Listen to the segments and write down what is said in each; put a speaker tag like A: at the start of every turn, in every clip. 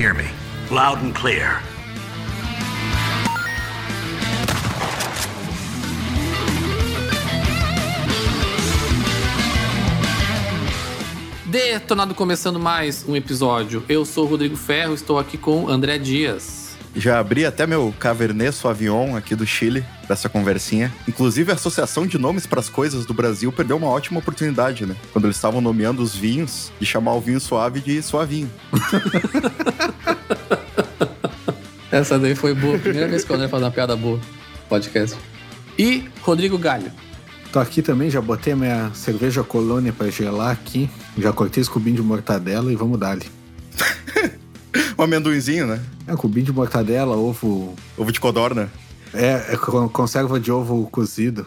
A: hear me?
B: Loud and clear.
C: Detonado começando mais um episódio. Eu sou o Rodrigo Ferro, estou aqui com André Dias.
D: Já abri até meu Cabernet Sauvignon aqui do Chile para essa conversinha. Inclusive, a Associação de Nomes para as Coisas do Brasil perdeu uma ótima oportunidade, né? Quando eles estavam nomeando os vinhos, de chamar o vinho suave de suavinho.
C: Essa daí foi boa. Primeira vez que o André faz uma piada boa. Podcast. E Rodrigo Galho.
E: Tô aqui também, já botei a minha cerveja colônia pra gelar aqui. Já cortei esse cubinho de mortadela e vamos dar ali.
D: um amendoinzinho, né?
E: É, cubinho de mortadela, ovo.
D: Ovo de codorna.
E: É, é con- conserva de ovo cozido.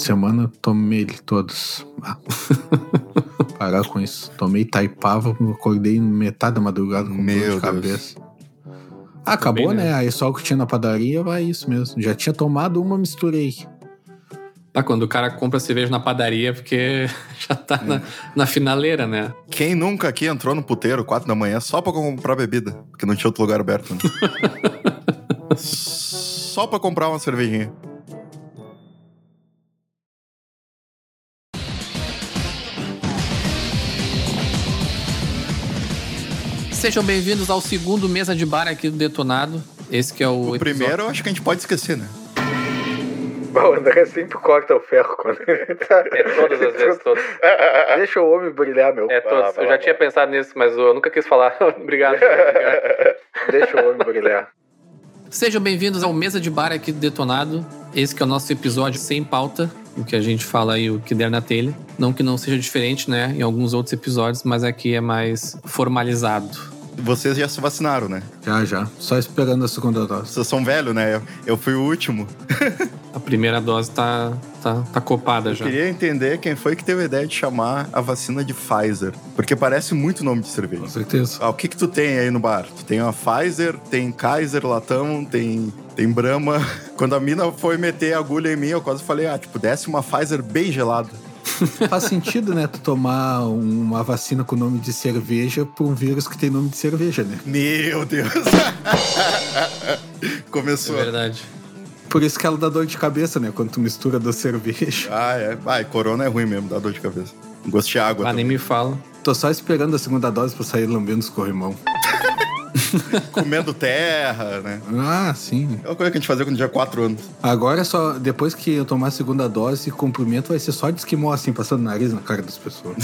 E: Semana tomei todos. Ah. Parar com isso. Tomei taipava, acordei metade da madrugada com
D: Meu
E: dor de
D: Deus.
E: cabeça. Ah, acabou,
C: bem,
E: né?
C: né?
E: Aí só o que tinha na padaria vai isso mesmo. Já tinha tomado uma, misturei.
C: Ah, quando o cara compra cerveja na padaria, porque já tá na, na finaleira, né?
D: Quem nunca aqui entrou no puteiro, 4 da manhã, só pra comprar bebida? Porque não tinha outro lugar aberto, né? só pra comprar uma cervejinha.
C: Sejam bem-vindos ao segundo mesa de bar aqui do Detonado. Esse que é o,
D: O
C: episódio-
D: primeiro, eu acho que a gente pode esquecer, né?
E: O André sempre corta o ferro quando ele tá...
C: É todas as vezes, todas.
E: Deixa o homem brilhar, meu.
C: É todas. Eu já tinha pensado nisso, mas eu nunca quis falar. Obrigado.
E: Deixa o homem brilhar.
C: Sejam bem-vindos ao Mesa de Bar aqui do Detonado. Esse que é o nosso episódio sem pauta, o que a gente fala aí, o que der na telha. Não que não seja diferente, né, em alguns outros episódios, mas aqui é mais formalizado.
D: Vocês já se vacinaram, né?
E: Já, já. Só esperando a segunda dose.
D: Vocês são velhos, né? Eu, eu fui o último.
C: A primeira dose tá, tá, tá copada já.
D: Queria entender quem foi que teve a ideia de chamar a vacina de Pfizer. Porque parece muito nome de cerveja.
E: Com certeza.
D: Ah, o que que tu tem aí no bar? Tu tem uma Pfizer, tem Kaiser Latão, tem, tem Brahma. Quando a mina foi meter a agulha em mim, eu quase falei, ah, tipo, desce uma Pfizer bem gelada.
E: Faz sentido, né? Tu tomar uma vacina com nome de cerveja por um vírus que tem nome de cerveja, né?
D: Meu Deus!
C: É
D: Começou.
C: verdade.
E: Por isso que ela dá dor de cabeça, né? Quando tu mistura da cerveja.
D: ah, é. Ai, corona é ruim mesmo, dá dor de cabeça. Gosto de água.
C: Ah, nem
D: também.
C: me fala.
E: Tô só esperando a segunda dose pra sair lambendo os corrimão.
D: Comendo terra, né?
E: Ah, sim.
D: É uma coisa que a gente fazia quando tinha 4 anos.
E: Agora é só, depois que eu tomar a segunda dose, cumprimento vai ser só de esquimó, assim, passando nariz na cara das pessoas.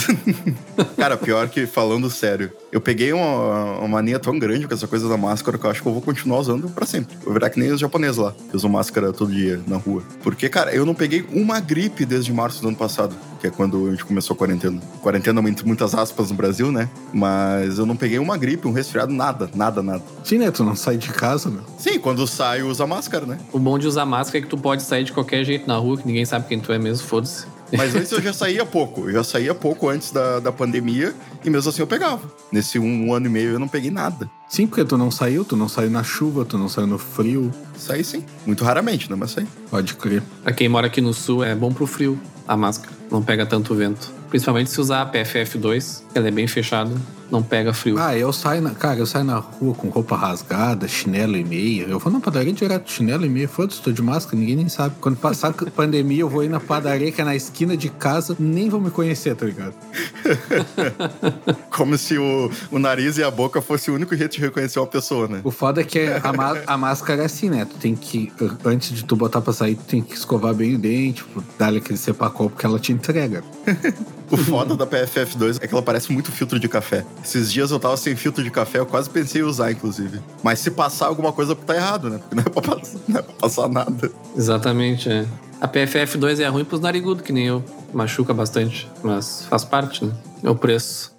D: Cara, pior que falando sério, eu peguei uma, uma mania tão grande com essa coisa da máscara que eu acho que eu vou continuar usando pra sempre. Vou virar que nem os japoneses lá, que usam máscara todo dia na rua. Porque, cara, eu não peguei uma gripe desde março do ano passado, que é quando a gente começou a quarentena. Quarentena entre muitas aspas no Brasil, né? Mas eu não peguei uma gripe, um resfriado, nada, nada, nada.
E: Sim, né? Tu não sai de casa, meu.
D: Sim, quando sai, usa máscara, né?
C: O bom de usar máscara é que tu pode sair de qualquer jeito na rua, que ninguém sabe quem tu é mesmo, foda-se.
D: Mas antes eu já saía pouco. Eu já saía pouco antes da, da pandemia e mesmo assim eu pegava. Nesse um, ano e meio eu não peguei nada.
E: Sim, porque tu não saiu, tu não saiu na chuva, tu não saiu no frio.
D: Saí sim. Muito raramente, né? Mas saí.
E: Pode crer.
C: Pra quem mora aqui no sul, é bom pro frio. a máscara. Não pega tanto vento. Principalmente se usar a PFF2, ela é bem fechada, não pega frio.
E: Ah, eu saio na. Cara, eu saio na rua com roupa rasgada, chinelo e meia. Eu vou na padaria direto, chinelo e meia. Foda-se, tô de máscara, ninguém nem sabe. Quando passar a pandemia, eu vou ir na padaria que é na esquina de casa, nem vão me conhecer, tá ligado?
D: Como se o, o nariz e a boca fosse o único jeito de reconhecer uma pessoa, né?
E: O foda é que a, a máscara é assim, né? Tu tem que, antes de tu botar pra sair, tu tem que escovar bem o dente, tipo, dar-lhe aquele sepacol, porque ela te entrega.
D: O foda da PFF2 é que ela parece muito filtro de café. Esses dias eu tava sem filtro de café, eu quase pensei em usar, inclusive. Mas se passar alguma coisa, tá errado, né? Porque não é pra passar, não é pra passar nada.
C: Exatamente, é. A PFF2 é ruim pros narigudos, que nem eu. Machuca bastante, mas faz parte, né? É o preço.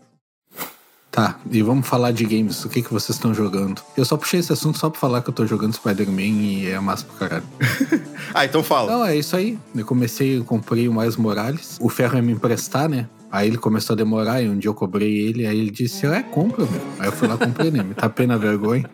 E: Tá, e vamos falar de games. O que, que vocês estão jogando? Eu só puxei esse assunto só pra falar que eu tô jogando Spider-Man e é massa pra caralho.
D: Ah, então fala.
E: Não, é isso aí. Eu comecei, eu comprei o Miles Morales. O Ferro ia me emprestar, né? Aí ele começou a demorar e um dia eu cobrei ele, aí ele disse, é, compra, meu. Aí eu fui lá comprei, né? Me tapei na vergonha.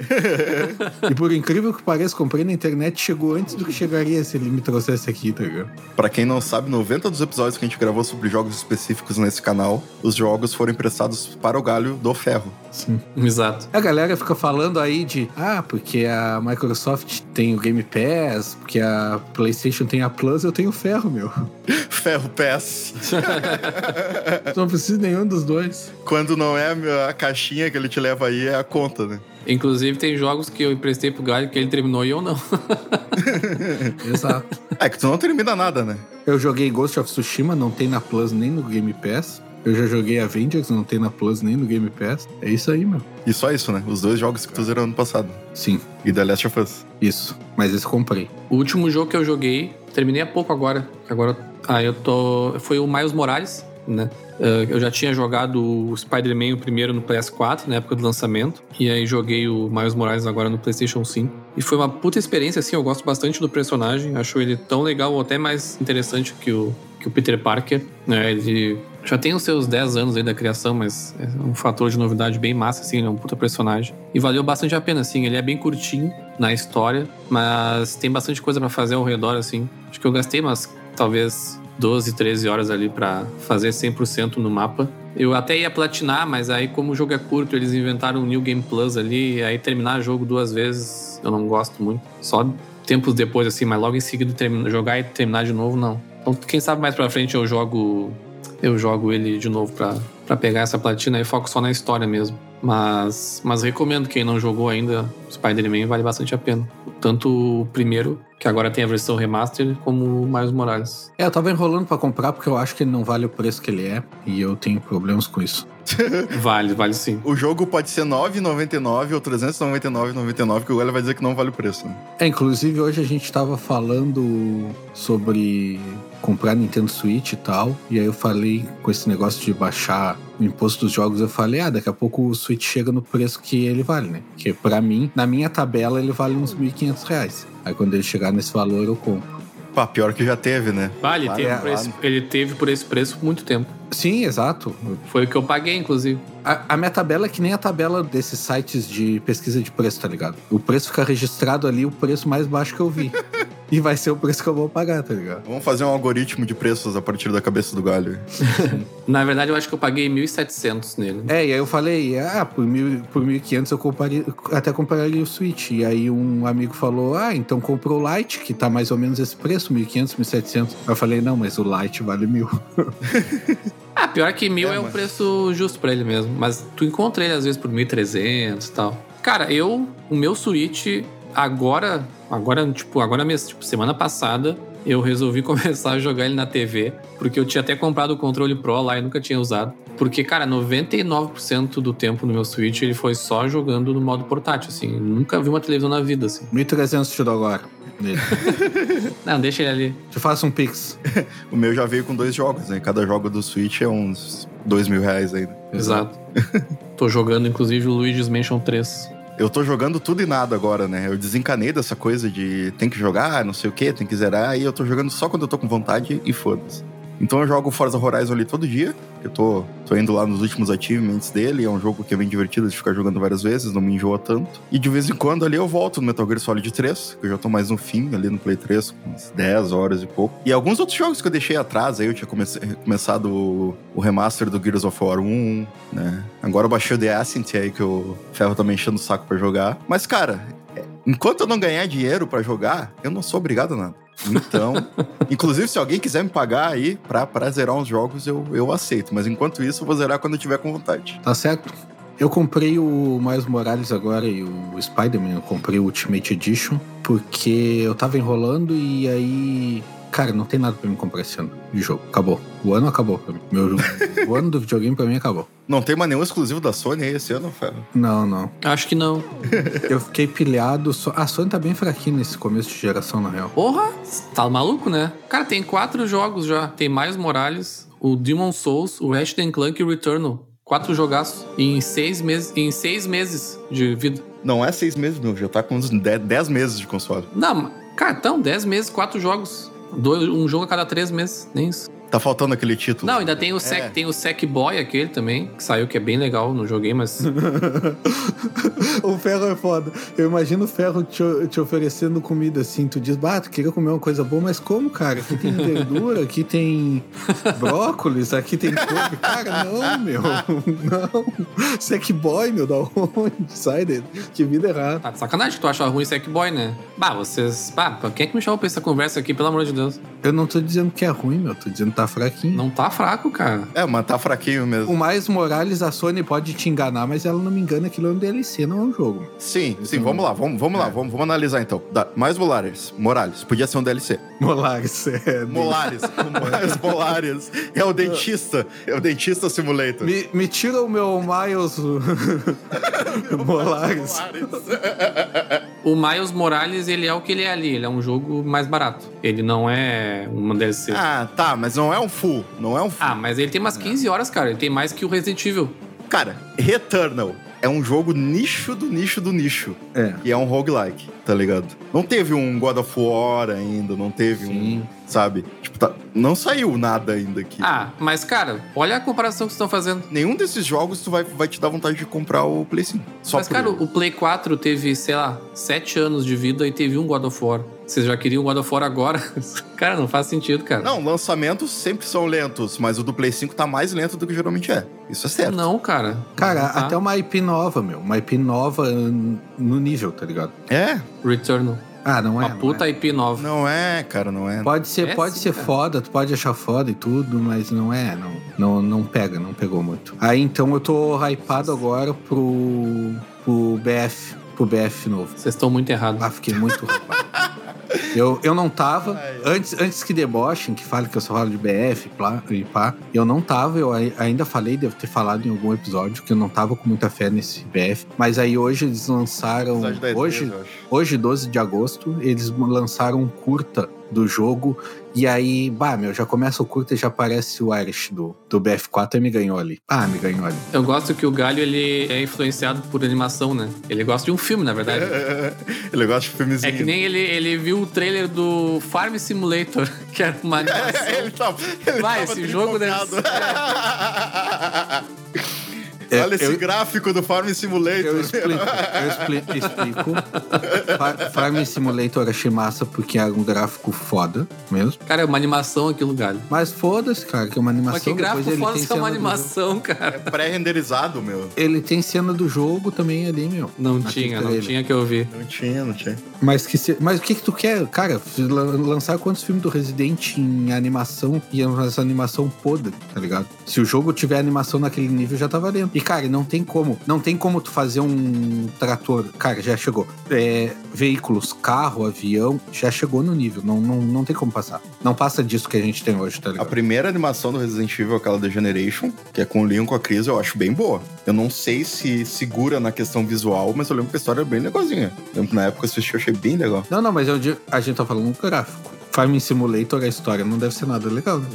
E: e por incrível que pareça, comprei na internet, chegou antes do que chegaria se ele me trouxesse aqui, tá ligado?
D: Pra quem não sabe, 90 dos episódios que a gente gravou sobre jogos específicos nesse canal, os jogos foram emprestados para o galho do ferro.
E: Sim.
C: Exato.
E: A galera fica falando aí de, ah, porque a Microsoft tem o Game Pass, porque a PlayStation tem a Plus, eu tenho o ferro, meu.
D: Ferro Pass.
E: Não preciso de nenhum dos dois.
D: Quando não é a caixinha que ele te leva aí, é a conta, né?
C: Inclusive, tem jogos que eu emprestei pro Galho que ele terminou e eu não.
E: Exato.
D: É que tu não termina nada, né?
E: Eu joguei Ghost of Tsushima, não tem na Plus nem no Game Pass. Eu já joguei Avengers, não tem na Plus nem no Game Pass. É isso aí, meu.
D: E só isso, né? Os dois jogos que tu zerou ano passado.
E: Sim,
D: E The Last of Us.
E: isso. Mas esse eu comprei.
C: O último jogo que eu joguei, terminei há pouco agora. Agora, ah, eu tô. Foi o Miles Morales, né? Eh, Eu já tinha jogado o Spider-Man o primeiro no PS4, na época do lançamento. E aí joguei o Miles Morales agora no PlayStation 5. E foi uma puta experiência, assim. Eu gosto bastante do personagem. Acho ele tão legal, ou até mais interessante que o, que o Peter Parker. Né? Ele já tem os seus 10 anos aí da criação, mas é um fator de novidade bem massa, assim. Ele é um puta personagem. E valeu bastante a pena, assim. Ele é bem curtinho na história, mas tem bastante coisa pra fazer ao redor, assim. Acho que eu gastei umas, talvez, 12, 13 horas ali pra fazer 100% no mapa. Eu até ia platinar, mas aí como o jogo é curto, eles inventaram o New Game Plus ali, aí terminar o jogo duas vezes eu não gosto muito. Só tempos depois, assim, mas logo em seguida jogar e terminar de novo, não. Então, quem sabe mais pra frente eu jogo eu jogo ele de novo pra pegar essa platina e foco só na história mesmo. Mas, mas recomendo quem não jogou ainda Spider-Man, vale bastante a pena. Tanto o primeiro, que agora tem a versão remaster, como o Miles Morales.
E: É, eu tava enrolando pra comprar porque eu acho que ele não vale o preço que ele é. E eu tenho problemas com isso.
C: Vale, vale sim.
D: O jogo pode ser R$ 9,99 ou R$ 399,99, que o Galho vai dizer que não vale o preço. né?
E: É, inclusive hoje a gente tava falando sobre comprar Nintendo Switch e tal. E aí eu falei com esse negócio de baixar imposto dos jogos, eu falei, ah, daqui a pouco o Switch chega no preço que ele vale, né? Porque pra mim, na minha tabela, ele vale uns 1.500 reais. Aí quando ele chegar nesse valor, eu compro.
D: Pá, pior que já teve, né?
C: Vale, teve esse- ele teve por esse preço por muito tempo.
E: Sim, exato.
C: Foi o que eu paguei, inclusive.
E: A, a minha tabela é que nem a tabela desses sites de pesquisa de preço, tá ligado? O preço fica registrado ali, o preço mais baixo que eu vi. e vai ser o preço que eu vou pagar, tá ligado?
D: Vamos fazer um algoritmo de preços a partir da cabeça do Galho.
C: Na verdade, eu acho que eu paguei 1.700 nele.
E: É, e aí eu falei, ah, por, mil, por 1.500 eu compraria, até compraria o Switch. E aí um amigo falou, ah, então comprou o Lite, que tá mais ou menos esse preço, 1.500, 1.700. Eu falei, não, mas o Lite vale mil.
C: Ah, pior que mil
D: É,
C: é, um preço justo pra ele mesmo. Mas tu encontra ele às vezes por 1.300 e tal. Cara, eu, o meu Switch, agora, agora, tipo, agora mesmo, tipo, semana passada, eu resolvi começar a jogar ele na TV, porque eu tinha até comprado o controle Pro lá e nunca tinha usado. Porque, cara, 99% do tempo no meu Switch ele foi só jogando no modo portátil, assim. Eu nunca vi uma televisão na vida, assim.
E: 1.300 te dou agora. Nele.
C: Não, deixa ele ali.
E: Te faço um pix.
D: O meu já veio com dois jogos, né? Cada jogo do Switch é uns dois mil reais ainda.
C: Exato. Tô jogando, inclusive, o Luigi's Mansion 3.
D: Eu tô jogando tudo e nada agora, né? Eu desencanei dessa coisa de tem que jogar, não sei o que, tem que zerar, e eu tô jogando só quando eu tô com vontade e foda-se. Então eu jogo Forza Horizon ali todo dia. Eu tô, tô indo lá nos últimos achievements dele. É um jogo que é bem divertido de ficar jogando várias vezes, não me enjoa tanto. E de vez em quando ali eu volto no Metal Gear Solid 3, que eu já tô mais no fim, ali no Play 3, com umas 10 horas e pouco. E alguns outros jogos que eu deixei atrás, aí eu tinha comece- começado o, o remaster do Gears of War 1, né? Agora eu baixei o The Ascent aí, que o Ferro tá me enchendo o saco pra jogar. Mas, cara, é, enquanto eu não ganhar dinheiro pra jogar, eu não sou obrigado a nada. Então, inclusive, se alguém quiser me pagar aí pra, pra zerar uns jogos, eu, eu aceito. Mas enquanto isso, eu vou zerar quando eu tiver com vontade.
E: Tá certo? Eu comprei o Miles Morales agora e o Spider-Man, eu comprei o Ultimate Edition, porque eu tava enrolando e aí. Cara, não tem nada pra mim comprar esse ano de jogo. Acabou. O ano acabou pra mim. Meu, o ano do videogame pra mim acabou.
D: Não tem mais nenhum exclusivo da Sony aí esse ano, Ferro?
E: Não, não.
C: Acho que não.
E: Eu fiquei pilhado. Só... A Sony tá bem fraquinha nesse começo de geração, na real.
C: Porra, tá maluco, né? Cara, tem quatro jogos já. Tem Miles Morales, o Demon Souls, o Ratchet Clank e o Returnal. Quatro jogaços em seis meses, em seis meses de vida.
D: Não é seis meses, meu. Já tá com uns 10 meses de console.
C: Não, cara, então, dez meses, quatro jogos. Dois, um jogo a cada três meses, nem isso.
D: Tá faltando aquele título.
C: Não, ainda tem o Sec,
D: É.
C: tem o Sackboy aquele também, que saiu, que é bem legal, não joguei, mas.
E: o ferro é foda. Eu imagino o ferro te, te oferecendo comida assim. Tu diz, bah, tu queria comer uma coisa boa, mas como, cara? Aqui tem verdura, aqui tem brócolis, aqui tem couve. Cara, não, meu. Não. Sackboy, meu, da onde? Sai dele. Que vida errada.
C: Tá de sacanagem que tu acha ruim Sackboy, né? Bah, vocês. Bah, quem é que me chamou pra essa conversa aqui, pelo amor de Deus?
E: Eu não tô dizendo que é ruim, meu. Tô dizendo que tá fraquinho.
C: Não tá fraco, cara.
D: É, mas tá fraquinho mesmo.
E: O Mais Morales, a Sony pode te enganar, mas ela não me engana, aquilo é um DLC, não é um jogo.
D: Sim, sim,
E: Então-
D: vamos lá, vamos, vamos lá, vamos, vamos analisar então. Da, mais Morales, Morales, podia ser um DLC.
E: Molares, é.
D: Molares, mais Molares. É o dentista, é o dentista simulator.
E: Me, me tira o meu Miles Molares.
C: O Miles Morales, ele é o que ele é ali. Ele é um jogo mais barato. Ele não é uma DLC. Ah,
D: Ah, tá, mas não é um full, não é um full.
C: mas ele tem umas 15 horas, cara. Ele tem mais que o Resident Evil.
D: Cara, Returnal é um jogo nicho do nicho do nicho.
E: É.
D: E é um roguelike, tá ligado? Não teve um God of War ainda, não teve
E: Sim.
D: um, sabe? Tipo, tá- não saiu nada ainda aqui.
C: Ah, mas, cara, olha a comparação que vocês estão fazendo.
D: Nenhum desses jogos tu vai, vai te dar vontade de comprar o Play 5. Só
C: mas,
D: por
C: cara,
D: ele.
C: o Play 4 teve, sei lá, 7 anos de vida e teve um God of War. Vocês já queriam God of War agora? cara, não faz sentido, cara.
D: Não, lançamentos sempre são lentos, mas o do Play 5 tá mais lento do que geralmente é. Isso é certo.
C: Não, cara.
E: Cara,
C: Não tá.
E: até uma IP nova, meu. Uma IP nova no nível, tá ligado?
D: É?
C: Returnal.
E: Ah, não é.
C: Uma
E: não
C: puta
E: é.
C: IP nova.
D: Não é, cara, não é.
E: Pode ser,
C: É
E: pode
C: sim,
E: ser
C: cara.
E: foda, tu pode achar foda e tudo, mas não é, não, não, não pega, não pegou muito. Aí então eu tô hypado agora pro, pro BF, pro BF novo.
C: Vocês estão muito errados.
E: Ah, fiquei muito hypado. Eu, eu não tava. Antes, antes que debochem, que fale que eu só falo de BF plá, e pá, eu não tava. Eu ai- ainda falei, devo ter falado em algum episódio, que eu não tava com muita fé nesse BF. Mas aí hoje eles lançaram.
D: Episódio da E3,
E: Hoje, hoje, 12 de agosto, eles lançaram um curta do jogo. E aí, bah, meu, já começa o curta e já aparece o Irish do, do BF4 e me ganhou ali. Ah, me ganhou ali.
C: Eu gosto que o Galho ele é influenciado por animação, né? Ele gosta de um filme, na verdade.
D: Ele gosta de filmezinho.
C: É que nem ele, ele viu o trailer do Farm Simulator, que era uma animação.
D: ele tá, ele
C: Vai,
D: tava
C: esse jogo deve.
E: É,
D: Olha esse
E: eu-
D: gráfico do Farm Simulator.
E: Eu explico. Eu expli- explico. Fa- Farm Simulator achei massa porque era um gráfico foda mesmo.
C: Cara, é uma animação aquilo, Galho.
E: Mas foda-se, cara, que é uma animação.
C: Mas que gráfico
E: ele
C: foda
E: tem
C: se é uma animação, cara.
D: É pré-renderizado, meu.
E: Ele tem cena do jogo também ali, meu.
C: Não tinha, não tinha que eu vi.
D: Não tinha, não tinha.
E: Mas, que se- mas o que que tu quer? Cara, lan- lançar quantos filmes do Resident em animação e essa animação podre, tá ligado? Se o jogo tiver animação naquele nível, já tá valendo. E, cara, não tem como. Não tem como tu fazer um trator. Cara, já chegou. É, veículos, carro, avião, já chegou no nível. Não, não, não tem como passar. Não passa disso que a gente tem hoje, tá
D: A
E: ligado?
D: primeira animação do Resident Evil, aquela da Generation, que é com o Leon com a Cris, eu acho bem boa. Eu não sei se segura na questão visual, mas eu lembro que a história é bem legalzinha. Eu lembro que na época eu assisti, eu achei bem legal.
E: Não, não, mas eu a gente tá falando gráfico. Farming Simulator, a história não deve ser nada legal, né?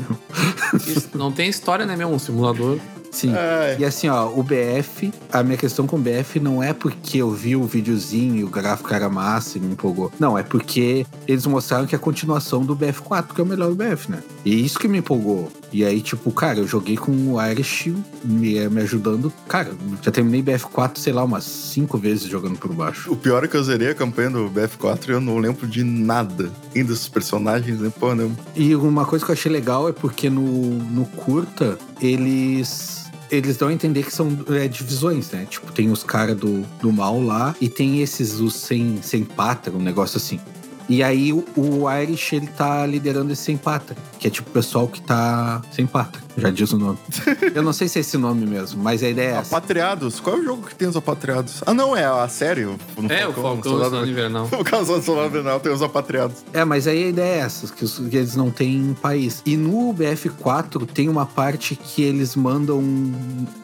C: Isso não tem história, né, meu? Um simulador.
E: Sim.
D: Ai.
E: E assim, ó, o BF, a minha questão com o BF não é porque eu vi o videozinho e o gráfico era massa e me empolgou. Não, é porque eles mostraram que é a continuação do BF4, que é o melhor BF, né? E isso que me empolgou. E aí, tipo, cara, eu joguei com o Irish me, me ajudando. Cara, já terminei BF4, sei lá, umas cinco vezes jogando por baixo.
D: O pior é que eu zerei a campanha do BF4 e eu não lembro de nada. Nem dos personagens, nem porra nenhuma.
E: E uma coisa que eu achei legal é porque no, no curta, eles. Eles dão a entender que são é, divisões, né? Tipo, tem os caras do, do mal lá e tem esses, os sem, sem pátria, um negócio assim. E aí o, o Irish, ele tá liderando esse sem pátria, que é tipo o pessoal que tá sem pátria, já diz o nome. Eu não sei se é esse nome mesmo, mas a ideia é essa.
D: Apatriados? Qual é o jogo que tem os apatriados? Ah, não, é a série. o- no
C: É, o Falcão do
D: Soldado-
C: Soldado Invernal.
D: No caso do Soldado Invernal tem os apatriados.
E: É, mas aí a ideia é essa, que, os- que eles não têm país. E no BF4 tem uma parte que eles mandam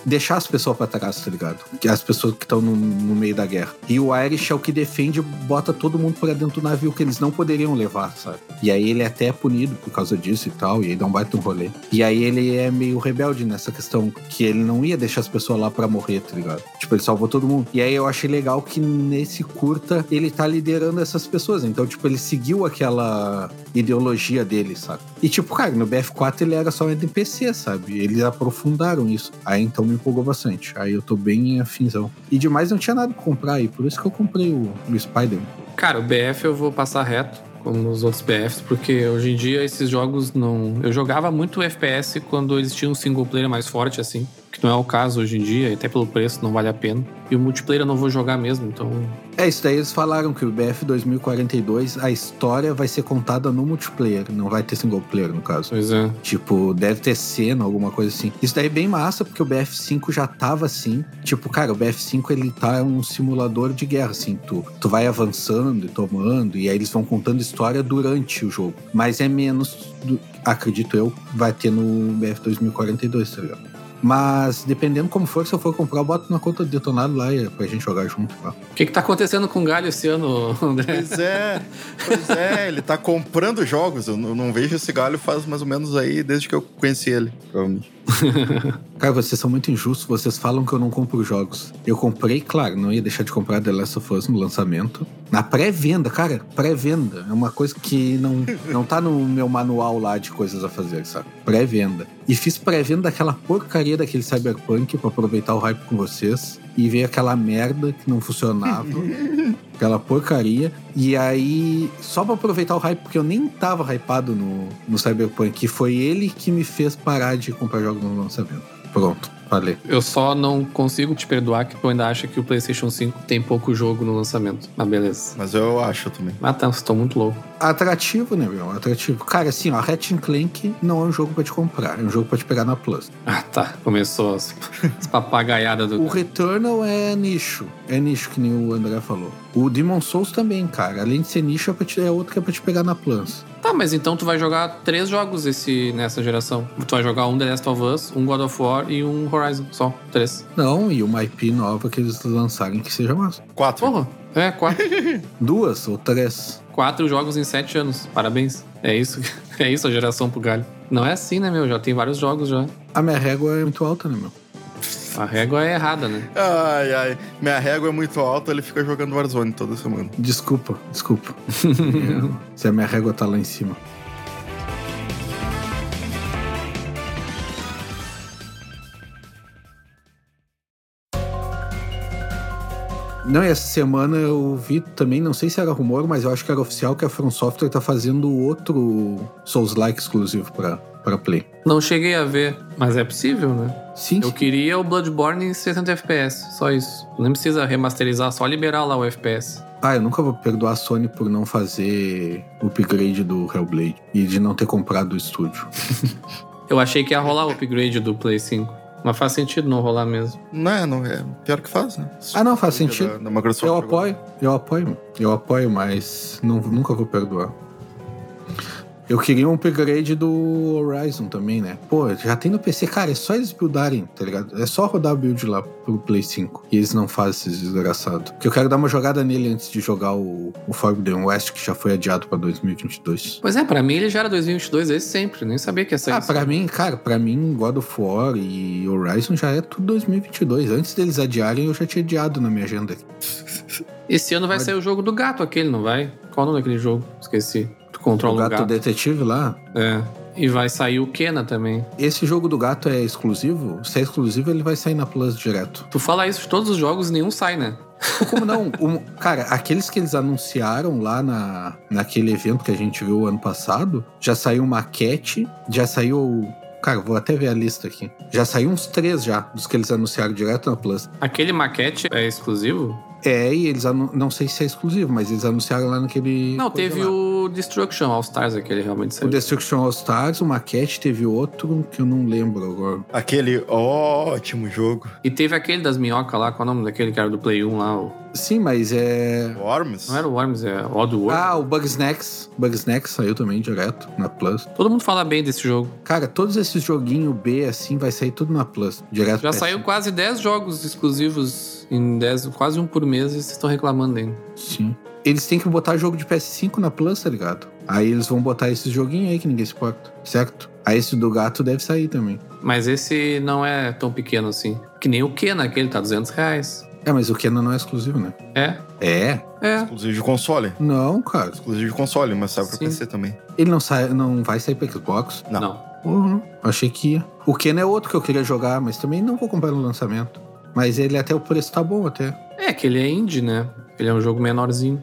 E: deixar as pessoas pra trás, tá ligado? Que as pessoas que estão no, no meio da guerra. E o Irish é o que defende, bota todo mundo pra dentro do navio que eles não poderiam levar, sabe? E aí ele é até punido por causa disso e tal, e aí dá um baita um rolê. E aí ele é meio rebelde nessa questão, que ele não ia deixar as pessoas lá pra morrer, tá ligado? Tipo, ele salvou todo mundo. E aí eu achei legal que nesse curta ele tá liderando essas pessoas. Então, tipo, ele seguiu aquela ideologia dele, sabe? E tipo, cara, no BF4 ele era só um NPC, sabe? Eles aprofundaram isso. Aí então me empolgou bastante. Aí eu tô bem afinzão. E demais não tinha nada pra comprar aí, por isso que eu comprei o, o Spider.
C: Cara, o BF eu vou passar reto, como os outros BFs, porque hoje em dia esses jogos não. Eu jogava muito FPS quando eles tinham um single player mais forte, assim. Não é o caso hoje em dia, e até pelo preço não vale a pena. E o multiplayer eu não vou jogar mesmo, então.
E: É, isso daí eles falaram que o BF 2042, a história vai ser contada no multiplayer, não vai ter single player no caso.
C: Pois é.
E: Tipo, deve ter cena, alguma coisa assim. Isso daí é bem massa, porque o BF5 já tava assim. Tipo, cara, o BF5 ele tá um simulador de guerra, assim. Tu, tu vai avançando e tomando, e aí eles vão contando história durante o jogo. Mas é menos, do- acredito eu, vai ter no BF 2042, tá ligado? Mas dependendo como for, se eu for comprar, eu boto na conta do detonado lá e- pra gente jogar junto. Tá?
C: O que, que tá acontecendo com o Galho esse ano, André?
D: Pois é, pois é, ele tá comprando jogos. Eu não, não vejo esse galho faz mais ou menos aí desde que eu conheci ele, provavelmente.
E: Cara, vocês são muito injustos. Vocês falam que eu não compro jogos. Eu comprei, claro, não ia deixar de comprar The Last of Us no lançamento. Na pré-venda, cara, pré-venda. É uma coisa que não, não tá no meu manual lá de coisas a fazer, sabe? Pré-venda. E fiz pré-venda daquela porcaria daquele Cyberpunk pra aproveitar o hype com vocês. E veio aquela merda que não funcionava. aquela porcaria. E aí, só pra aproveitar o hype, porque eu nem tava hypado no, no Cyberpunk, foi ele que me fez parar de comprar jogos no lançamento. Pronto, falei.
C: Eu só não consigo te perdoar que tu ainda acha que o PlayStation 5 tem pouco jogo no lançamento. Mas beleza.
D: Mas eu acho também.
C: Ah, tá, estou muito louco.
E: Atrativo, né, meu? Atrativo. Cara, assim, ó, Ratchet Clank não é um jogo pra te comprar, é um jogo pra te pegar na Plus.
C: Ah, tá. Começou as, as papagaiadas do.
E: O Returnal é nicho, é nicho, que nem o André falou. O Demon Souls também, cara. Além de ser nicho, é, pra te- é outro que é pra te pegar na Plus.
C: Tá, mas então tu vai jogar três jogos esse, nessa geração. Tu vai jogar um The Last of Us, um God of War e um Horizon. Só. Três.
E: Não, e uma IP nova que eles lançarem que seja massa.
D: Quatro.
C: Porra. É, quatro.
E: Duas ou três.
C: quatro jogos em sete anos. Parabéns. É isso. É isso a geração pro galho. Não é assim, né, meu? Já tem vários jogos já.
E: A minha régua é muito alta, né, meu?
C: A régua é errada, né?
D: Ai, ai. Minha régua é muito alta, ele fica jogando Warzone toda semana.
E: Desculpa, desculpa. Se a minha régua tá lá em cima. Não, e essa semana eu vi também, não sei se era rumor, mas eu acho que era oficial que a From Software tá fazendo outro Souls-like exclusivo pra, pra Play.
C: Não cheguei a ver, mas é possível, né?
E: Sim,
C: Eu queria o Bloodborne em 60 FPS, só isso. Nem precisa remasterizar, só liberar lá o FPS.
E: Ah, eu nunca vou perdoar a Sony por não fazer o upgrade do Hellblade e de não ter comprado o estúdio.
C: Eu achei que ia rolar o upgrade do Play 5. Mas faz sentido não rolar mesmo.
D: Não é, não é. Pior que faz, né?
E: Ah, não, faz
D: Da-
E: sentido.
D: da Microsoft
E: Eu apoio, eu apoio, eu apoio, mas não- nunca vou perdoar. Eu queria um upgrade do Horizon também, né? Pô, já tem no PC, cara, é só eles buildarem, tá ligado? É só rodar o build lá pro Play 5. E eles não fazem esses desgraçados. Porque eu quero dar uma jogada nele antes de jogar o, o Forbidden West, que já foi adiado pra 2022.
C: Pois é, pra mim ele já era 2022 desde sempre. Nem sabia que ia sair.
E: Ah, pra mim, cara, pra mim, God of War e Horizon já é tudo 2022. Antes deles adiarem, eu já tinha adiado na minha agenda.
C: Esse ano vai sair o jogo do gato aquele, não vai? Qual o nome daquele jogo? Esqueci. Tu
E: O
C: controla o
E: gato,
C: gato.
E: detetive lá.
C: É. E vai sair o Kena também.
E: Esse jogo do gato é exclusivo? Se é exclusivo, ele vai sair na Plus direto.
C: Tu fala isso de todos os jogos nenhum sai, né?
E: Como não? Um- cara, aqueles que eles anunciaram lá na, naquele evento que a gente viu ano passado, já saiu maquete, já saiu. Cara, vou até ver a lista aqui. Já saiu uns três já, dos que eles anunciaram direto na Plus.
C: Aquele maquete é exclusivo?
E: É, e eles não sei se é exclusivo, mas eles anunciaram lá naquele.
C: Não, teve
E: lá.
C: o Destruction All Stars, aquele realmente
E: O
C: saiu.
E: Destruction All Stars, o maquete, teve outro que eu não lembro agora.
D: Aquele ótimo jogo.
C: E teve aquele das minhocas lá, qual é o nome daquele que era do Play 1 lá? O...
E: Sim, mas é.
D: Worms?
C: Não era o Worms, é Odd World.
E: Ah, o Bugsnax. Bugsnax saiu também direto na Plus.
C: Todo mundo fala bem desse jogo.
E: Cara, todos esses joguinhos B assim vai sair tudo na Plus. Direto
C: Já saiu
E: PS5.
C: quase 10 jogos exclusivos em 10, quase um por mês e vocês estão reclamando ainda.
E: Sim. Eles têm que botar jogo de PS5 na Plus, tá ligado? Aí eles vão botar esses joguinhos aí que ninguém se importa, certo? Aí esse do gato deve sair também.
C: Mas esse não é tão pequeno assim. Que nem o Kena, aquele tá 200 reais.
E: É, mas o Kenan não é exclusivo, né?
C: É?
E: É?
C: É.
D: Exclusivo de console.
E: Não, cara.
D: Exclusivo de console, mas sai pra
C: Sim.
D: PC também.
E: Ele não sai, não vai sair pra Xbox.
D: Não.
C: Não.
E: Uhum. Achei que ia. O Kenan é outro que eu queria jogar, mas também não vou comprar no lançamento. Mas ele até o preço tá bom até.
C: É, que ele é indie, né? Ele é um jogo menorzinho.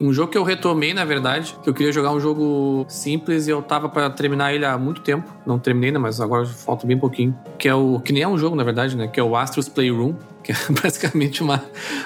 C: Um jogo que eu retomei, na verdade, que eu queria jogar um jogo simples e eu tava pra terminar ele há muito tempo. Não terminei ainda, mas agora falta bem pouquinho. Que é o. Que nem é um jogo, na verdade, né? Que é o Astros Playroom. Que é basicamente uma,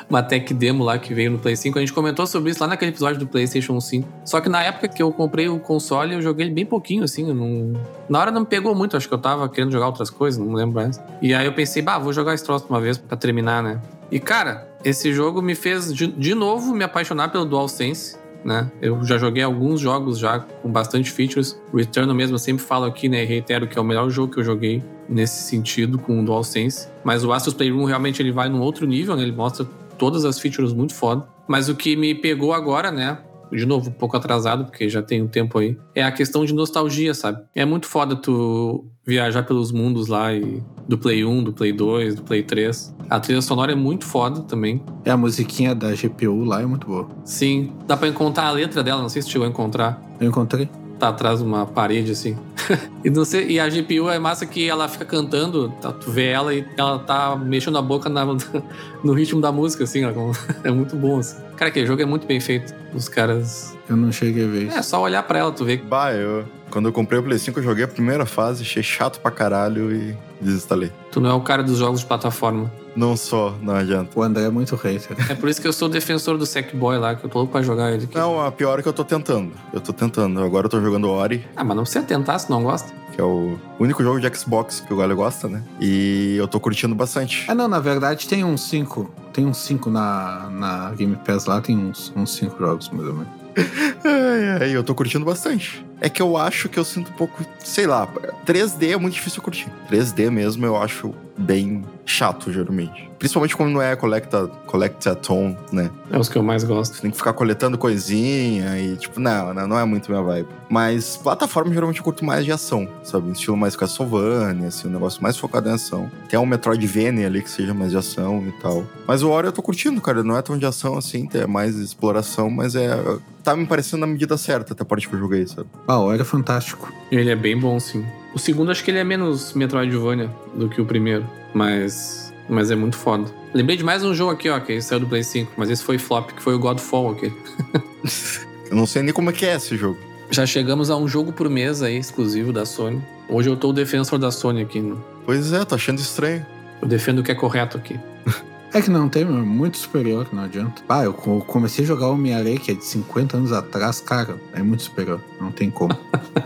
C: uma tech demo lá que veio no Play 5. A gente comentou sobre isso lá naquele episódio do PlayStation 5. Só que na época que eu comprei o console, eu joguei bem pouquinho, assim. não... Na hora não me pegou muito, acho que eu tava querendo jogar outras coisas, não lembro mais. E aí eu pensei, bah, vou jogar esse troço uma vez pra terminar, né? E cara, esse jogo me fez de, de novo me apaixonar pelo DualSense. Né? Eu já joguei alguns jogos já com bastante features. O Returnal mesmo eu sempre falo aqui, né? Reitero que é o melhor jogo que eu joguei nesse sentido com o DualSense. Mas o Astros Playroom realmente ele vai num outro nível, né? Ele mostra todas as features muito foda. Mas o que me pegou agora, né? De novo, um pouco atrasado, porque já tem um tempo aí. É a questão de nostalgia, sabe? É muito foda tu viajar pelos mundos lá e do Play 1, do Play 2, do Play 3. A trilha sonora é muito foda também.
E: É a musiquinha da GPU lá é muito boa.
C: Sim, dá pra encontrar a letra dela, não sei se chegou a encontrar.
E: Eu encontrei.
C: Tá atrás de uma parede, assim. e, não sei, e a GPU é massa que ela fica cantando, tá, tu vê ela e ela tá mexendo a boca na- no ritmo da música, assim. ó, é muito bom, assim. Cara, aquele jogo é muito bem feito. Os caras.
E: Eu não cheguei a ver
C: É só olhar pra ela, tu vê.
D: Bah, eu. Quando eu comprei o Play 5, eu joguei a primeira fase, achei chato pra caralho e desinstalei.
C: Tu não é o cara dos jogos de plataforma.
D: Não só, não adianta.
E: O André é muito hater.
C: É por isso que eu sou defensor do Sackboy lá, que eu tô louco pra jogar ele aqui.
D: Não, a pior é que eu tô tentando. Eu tô tentando. Agora eu tô jogando Ori,
C: Ah, mas não precisa tentar se não gosta.
D: que é o único jogo de Xbox que o Galho gosta, né? E eu tô curtindo bastante.
E: Ah, não, na verdade tem uns 5. Tem uns 5 na, na Game Pass lá, tem uns 5 jogos, mais ou menos.
D: Ai, ai, eu tô curtindo bastante. É que eu acho que eu sinto um pouco, sei lá, 3D é muito difícil eu curtir. 3D mesmo eu acho bem chato, geralmente. Principalmente quando não é collecta, collectathon, né?
C: É os que eu mais gosto.
D: Tem que ficar coletando coisinha e, tipo, não, não, é muito minha vibe. Mas plataforma geralmente eu curto mais de ação, sabe? Um estilo mais Castlevania, assim, um negócio mais focado em ação. Tem um Metroidvania ali que seja mais de ação e tal. Mas o Ori eu tô curtindo, cara. Não é tão de ação assim, é mais exploração, mas é. Tá me parecendo na medida certa até a parte que eu joguei, sabe?
E: Ah, o era fantástico.
C: Ele é bem bom, sim. O segundo acho que ele é menos Metroidvania do que o primeiro, mas mas é muito foda. Lembrei de mais um jogo aqui, ó, que saiu do Play 5, mas esse foi flop, que foi o Godfall aqui.
D: Eu não sei nem como é que é esse jogo.
C: Já chegamos a um jogo por mês aí, exclusivo da Sony. Hoje eu tô o defensor da Sony aqui. né?
D: Pois é, tô achando estranho.
C: Eu defendo o que é correto aqui.
E: É que não tem, meu, é muito superior, não adianta. Ah, eu co- comecei a jogar Homem-Aranha, que é de 50 anos atrás, cara, é muito superior, não tem como.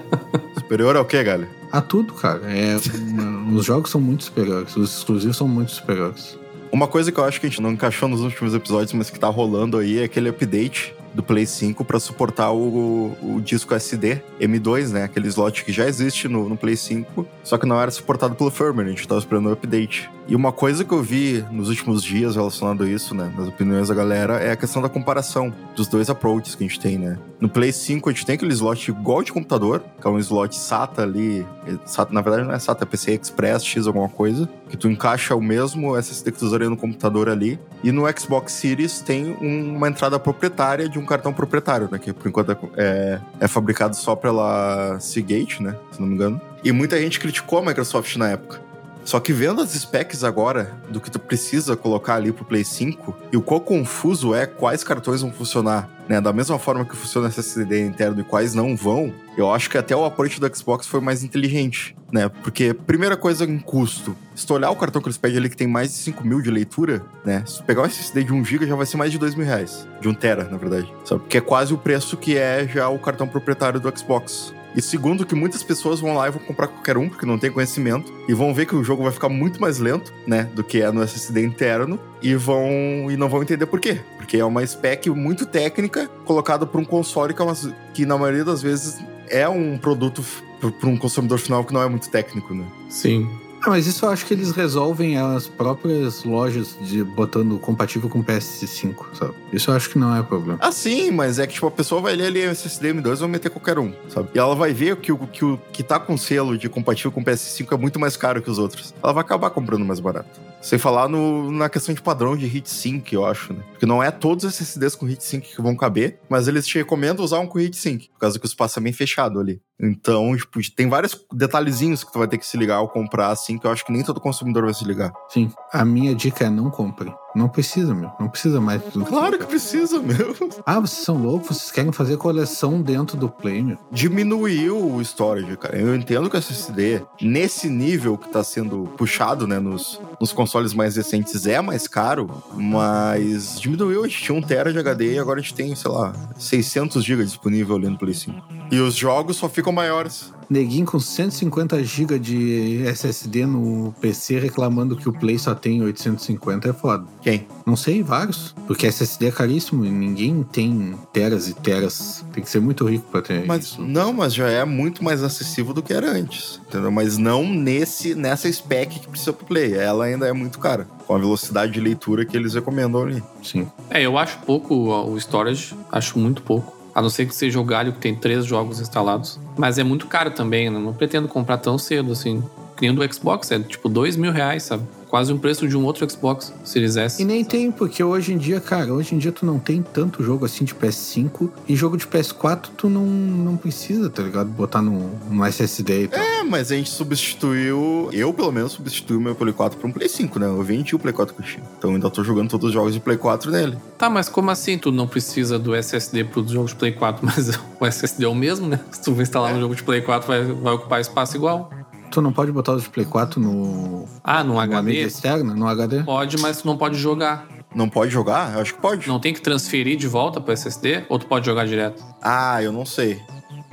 D: Superior ao quê, galera?
E: A tudo, cara, é os jogos são muito superiores, os exclusivos são muito superiores.
D: Uma coisa que eu acho que a gente não encaixou nos últimos episódios, mas que tá rolando aí é aquele update do Play 5 para suportar o, o, disco SD M2, né? Aquele slot que já existe no, no, Play 5, só que não era suportado pelo firmware, a gente tava esperando o update. E uma coisa que eu vi nos últimos dias relacionado a isso, né, nas opiniões da galera, é a questão da comparação dos dois approaches que a gente tem, né? No Play 5 a gente tem aquele slot igual de computador, que é um slot SATA ali, SATA, na verdade não é SATA, é PCI Express X alguma coisa, que tu encaixa o mesmo SSD que tu usaria no computador ali. E no Xbox Series tem uma entrada proprietária de um cartão proprietário, né? Que por enquanto é, é fabricado só pela Seagate, né? Se não me engano. E muita gente criticou a Microsoft na época. Só que vendo as specs agora do que tu precisa colocar ali pro Play 5 e o quão confuso é quais cartões vão funcionar, né? Da mesma forma que funciona esse SSD interno e quais não vão, eu acho que até o approach do Xbox foi mais inteligente, né? Porque, primeira coisa em custo, se tu olhar o cartão que eles pedem ali que tem mais de 5 mil de leitura, né? Se tu pegar o SSD de 1 GB já vai ser mais de 2 mil reais. De 1 tera, na verdade. Sabe? Porque é quase o preço que é já o cartão proprietário do Xbox. E segundo, que muitas pessoas vão lá e vão comprar qualquer um, porque não tem conhecimento, e vão ver que o jogo vai ficar muito mais lento, né, do que é no SSD interno, e vão e não vão entender por quê. Porque é uma spec muito técnica colocada por um console que, é uma, que na maioria das vezes é um produto para um consumidor final que não é muito técnico, né?
C: Sim.
E: Ah, mas isso eu acho que eles resolvem as próprias lojas de botando compatível com PS5, sabe? Isso eu acho que não é problema.
D: Ah, sim, mas é que tipo, a pessoa vai ler ali o SSD M2 e vai meter qualquer um, sabe? E ela vai ver que o que, o, que tá com selo de compatível com PS5 é muito mais caro que os outros. Ela vai acabar comprando mais barato. Sem falar no, na questão de padrão de heatsink, eu acho, né? Porque não é todos os SSDs com heatsink que vão caber, mas eles te recomendam usar um com heatsink, por causa que o espaço é bem fechado ali. Então, tipo, tem vários detalhezinhos que tu vai ter que se ligar ao comprar, assim, que eu acho que nem todo consumidor vai se ligar.
E: Sim. A minha dica é não compre. Não precisa, meu. Não precisa mais.
D: Do claro que, que precisa, meu.
E: Ah, vocês são loucos? Vocês querem fazer coleção dentro do Play, meu?
D: Diminuiu o storage, cara. Eu entendo que o SSD, nesse nível que tá sendo puxado, né, nos, nos consoles mais recentes, é mais caro, mas diminuiu. A gente tinha um tera de HD e agora a gente tem, sei lá, 600 GB disponível ali no Play 5. E os jogos só ficam maiores.
E: Neguinho com 150 GB de SSD no PC reclamando que o Play só tem 850 é foda.
D: Quem?
E: Não sei, vários. Porque SSD é caríssimo e ninguém tem teras e teras. Tem que ser muito rico pra ter
D: mas,
E: isso.
D: Não, mas já é muito mais acessível do que era antes. Entendeu? Mas não nesse, nessa spec que precisa pro Play. Ela ainda é muito cara. Com a velocidade de leitura que eles recomendam ali.
E: Sim.
C: É, eu acho pouco o storage. Acho muito pouco. A não ser que seja o Galho, que tem três jogos instalados. Mas é muito caro também, né? Não pretendo comprar tão cedo, assim. Que nem do Xbox, é tipo dois mil reais, sabe? Quase um preço de um outro Xbox Series S.
E: E nem tem, porque hoje em dia, cara, hoje em dia tu não tem tanto jogo assim de PS5 e jogo de PS4 tu não, não precisa, tá ligado? Botar no, no SSD e tal.
D: É, mas a gente substituiu, eu pelo menos substituí o meu Play 4 pra um Play 5, né? Eu vendi o Play 4 que eu tinha. Então ainda tô jogando todos os jogos de Play 4 nele.
C: Tá, mas como assim tu não precisa do SSD pros jogos de Play 4? Mas o SSD é o mesmo, né? Se tu instalar é. um jogo de Play 4 vai, vai ocupar espaço igual.
E: Tu não pode botar o Play 4 no.
C: Ah, no, no HD?
E: externa? No HD?
C: Pode, mas tu não pode jogar.
D: Não pode jogar? Eu acho que pode.
C: Não tem que transferir de volta pro SSD? Ou tu pode jogar direto?
D: Ah, eu não sei.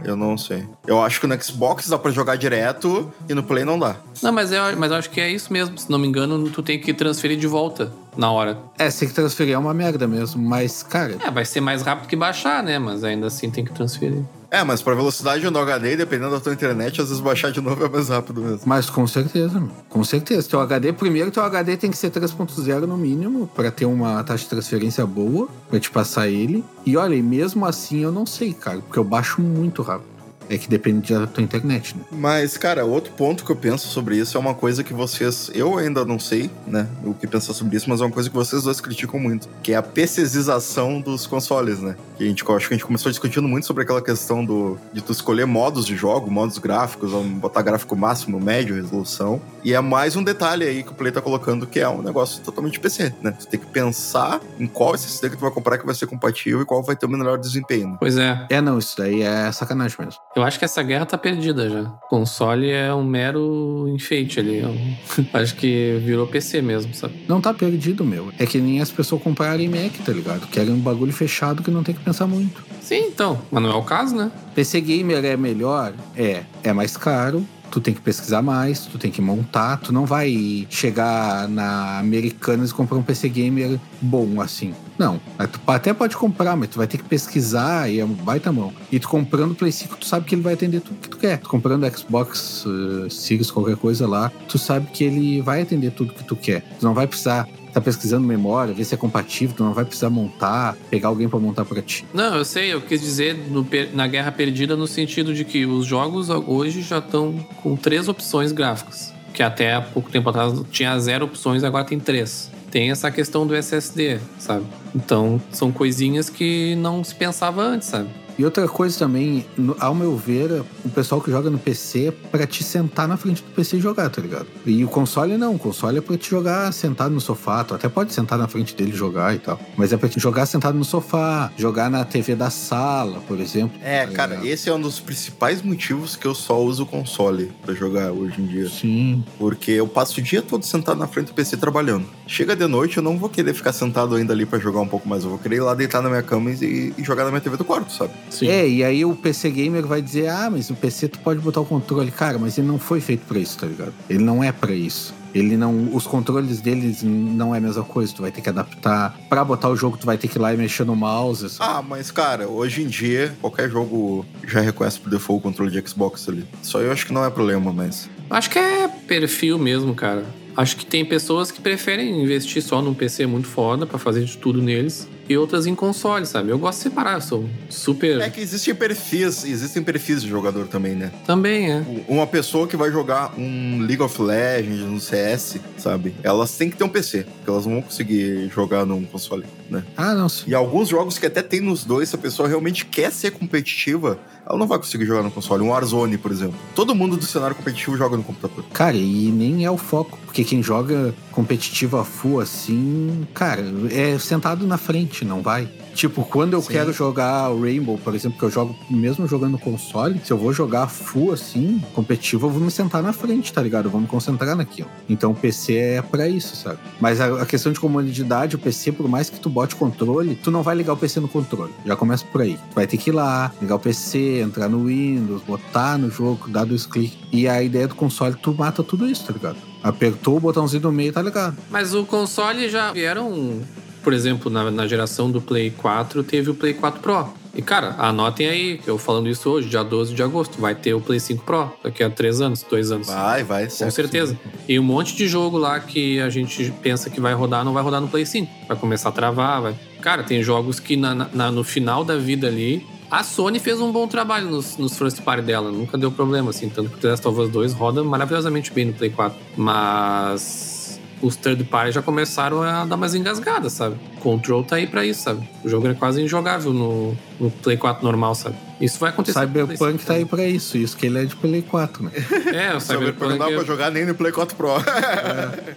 D: Eu não sei. Eu acho que no Xbox dá pra jogar direto e no Play não dá.
C: Não, mas eu, mas eu acho que é isso mesmo. Se não me engano, tu tem que transferir de volta na hora.
E: É, se que transferir é uma merda mesmo, mas, cara.
C: É, vai ser mais rápido que baixar, né? Mas ainda assim tem que transferir.
D: É, mas pra velocidade no HD, dependendo da tua internet, às vezes baixar de novo é mais rápido mesmo.
E: Mas com certeza, com certeza. Teu HD, primeiro, teu HD tem que ser 3.0 no mínimo, para ter uma taxa de transferência boa, pra te passar ele. E olha, mesmo assim eu não sei, cara, porque eu baixo muito rápido. É que depende da tua internet, né?
D: Mas, cara, outro ponto que eu penso sobre isso é uma coisa que vocês. Eu ainda não sei, né? O que pensar sobre isso, mas é uma coisa que vocês dois criticam muito, que é a PCização dos consoles, né? Que a gente acho que a gente começou discutindo muito sobre aquela questão do de tu escolher modos de jogo, modos gráficos, botar gráfico máximo, médio, resolução. E é mais um detalhe aí que o Play tá colocando, que é um negócio totalmente PC, né? Tu tem que pensar em qual SSD que tu vai comprar que vai ser compatível e qual vai ter o melhor desempenho.
C: Pois é.
E: É, não, isso daí é sacanagem mesmo.
C: Eu acho que essa guerra tá perdida já. O console é um mero enfeite ali. Acho que virou PC mesmo, sabe?
E: Não tá perdido, meu. É que nem as pessoas comprarem Mac, tá ligado? Querem um bagulho fechado que não tem que pensar muito.
C: Sim, então. Mas não é o caso, né?
E: PC Gamer é melhor? É. É mais caro, tu tem que pesquisar mais, tu tem que montar, tu não vai chegar na Americanas e comprar um PC gamer bom assim. Não, tu até pode comprar, mas tu vai ter que pesquisar e é um baita mão. E tu comprando o Play 5, tu sabe que ele vai atender tudo que tu quer. Tu comprando Xbox uh, Series, qualquer coisa lá, tu sabe que ele vai atender tudo que tu quer. Tu não vai precisar tá pesquisando memória, ver se é compatível, tu não vai precisar montar, pegar alguém para montar para ti.
C: Não, eu sei, eu quis dizer no, na Guerra Perdida no sentido de que os jogos hoje já estão com três opções gráficas. Que até há pouco tempo atrás tinha zero opções, agora tem três. Tem essa questão do SSD, sabe? Então, são coisinhas que não se pensava antes, sabe?
E: E outra coisa também, no, ao meu ver, o pessoal que joga no PC é pra te sentar na frente do PC e jogar, tá ligado? E o console não, o console é pra te jogar sentado no sofá. Tu até pode sentar na frente dele e jogar e tal. Mas é pra te jogar sentado no sofá, jogar na TV da sala, por exemplo.
D: É, tá cara, esse é um dos principais motivos que eu só uso o console pra jogar hoje em dia.
E: Sim.
D: Porque eu passo o dia todo sentado na frente do PC trabalhando. Chega de noite, eu não vou querer ficar sentado ainda ali para jogar um pouco mais. Eu vou querer ir lá deitar na minha cama e, e jogar na minha TV do quarto, sabe?
E: Sim. É, e aí o PC Gamer vai dizer: ah, mas o PC tu pode botar o controle. Cara, mas ele não foi feito para isso, tá ligado? Ele não é para isso. Ele não. Os controles deles não é a mesma coisa. Tu vai ter que adaptar. Para botar o jogo, tu vai ter que ir lá e mexer no mouse.
D: Sabe? Ah, mas, cara, hoje em dia, qualquer jogo já reconhece por default o controle de Xbox ali. Só eu acho que não é problema, mas.
C: Acho que é perfil mesmo, cara. Acho que tem pessoas que preferem investir só num PC muito foda para fazer de tudo neles e outras em console, sabe? Eu gosto de separar, eu sou super.
D: É que existem perfis, existem perfis de jogador também, né?
C: Também é.
D: Uma pessoa que vai jogar um League of Legends, um CS, sabe? Elas têm que ter um PC, porque elas não vão conseguir jogar num console, né?
E: Ah, não.
D: E alguns jogos que até tem nos dois, se a pessoa realmente quer ser competitiva, ela não vai conseguir jogar no console. Um Warzone, por exemplo. Todo mundo do cenário competitivo joga no computador.
E: Cara, e nem é o foco, porque quem joga competitivo a full assim, cara, é sentado na frente, não vai. Tipo, quando eu Sim. quero jogar o Rainbow, por exemplo, que eu jogo mesmo jogando no console, se eu vou jogar full assim, competitivo, eu vou me sentar na frente, tá ligado? Eu vou me concentrar naquilo. Então o PC é para isso, sabe? Mas a, a, questão de comodidade, o PC, por mais que tu bote controle, tu não vai ligar o PC no controle. Já começa por aí. Tu vai ter que ir lá, ligar o PC, entrar no Windows, botar no jogo, dar dois cliques. E a ideia do console, tu mata tudo isso, tá ligado? Apertou o botãozinho do meio, tá ligado?
C: Mas o console já vieram por exemplo, na, na geração do Play 4, teve o Play 4 Pro. E, cara, anotem aí, eu falando isso hoje, dia 12 de agosto, vai ter o Play 5 Pro daqui a três anos, dois anos.
D: Vai, vai,
C: Com certeza. Sim. E um monte de jogo lá que a gente pensa que vai rodar, não vai rodar no Play 5. Vai começar a travar, vai. Cara, tem jogos que na, na, no final da vida ali. A Sony fez um bom trabalho nos, nos first party dela, nunca deu problema, assim. Tanto que o The Last of Us 2 roda maravilhosamente bem no Play 4. Mas os third party já começaram a dar mais engasgadas, sabe? Control tá aí pra isso, sabe? O jogo é quase injogável no, no Play 4 normal, sabe? Isso vai acontecer.
E: Cyberpunk tá aí pra isso, isso que ele é de Play 4, né?
C: É, o Cyberpunk.
D: Não dá pra jogar nem no Play 4 Pro.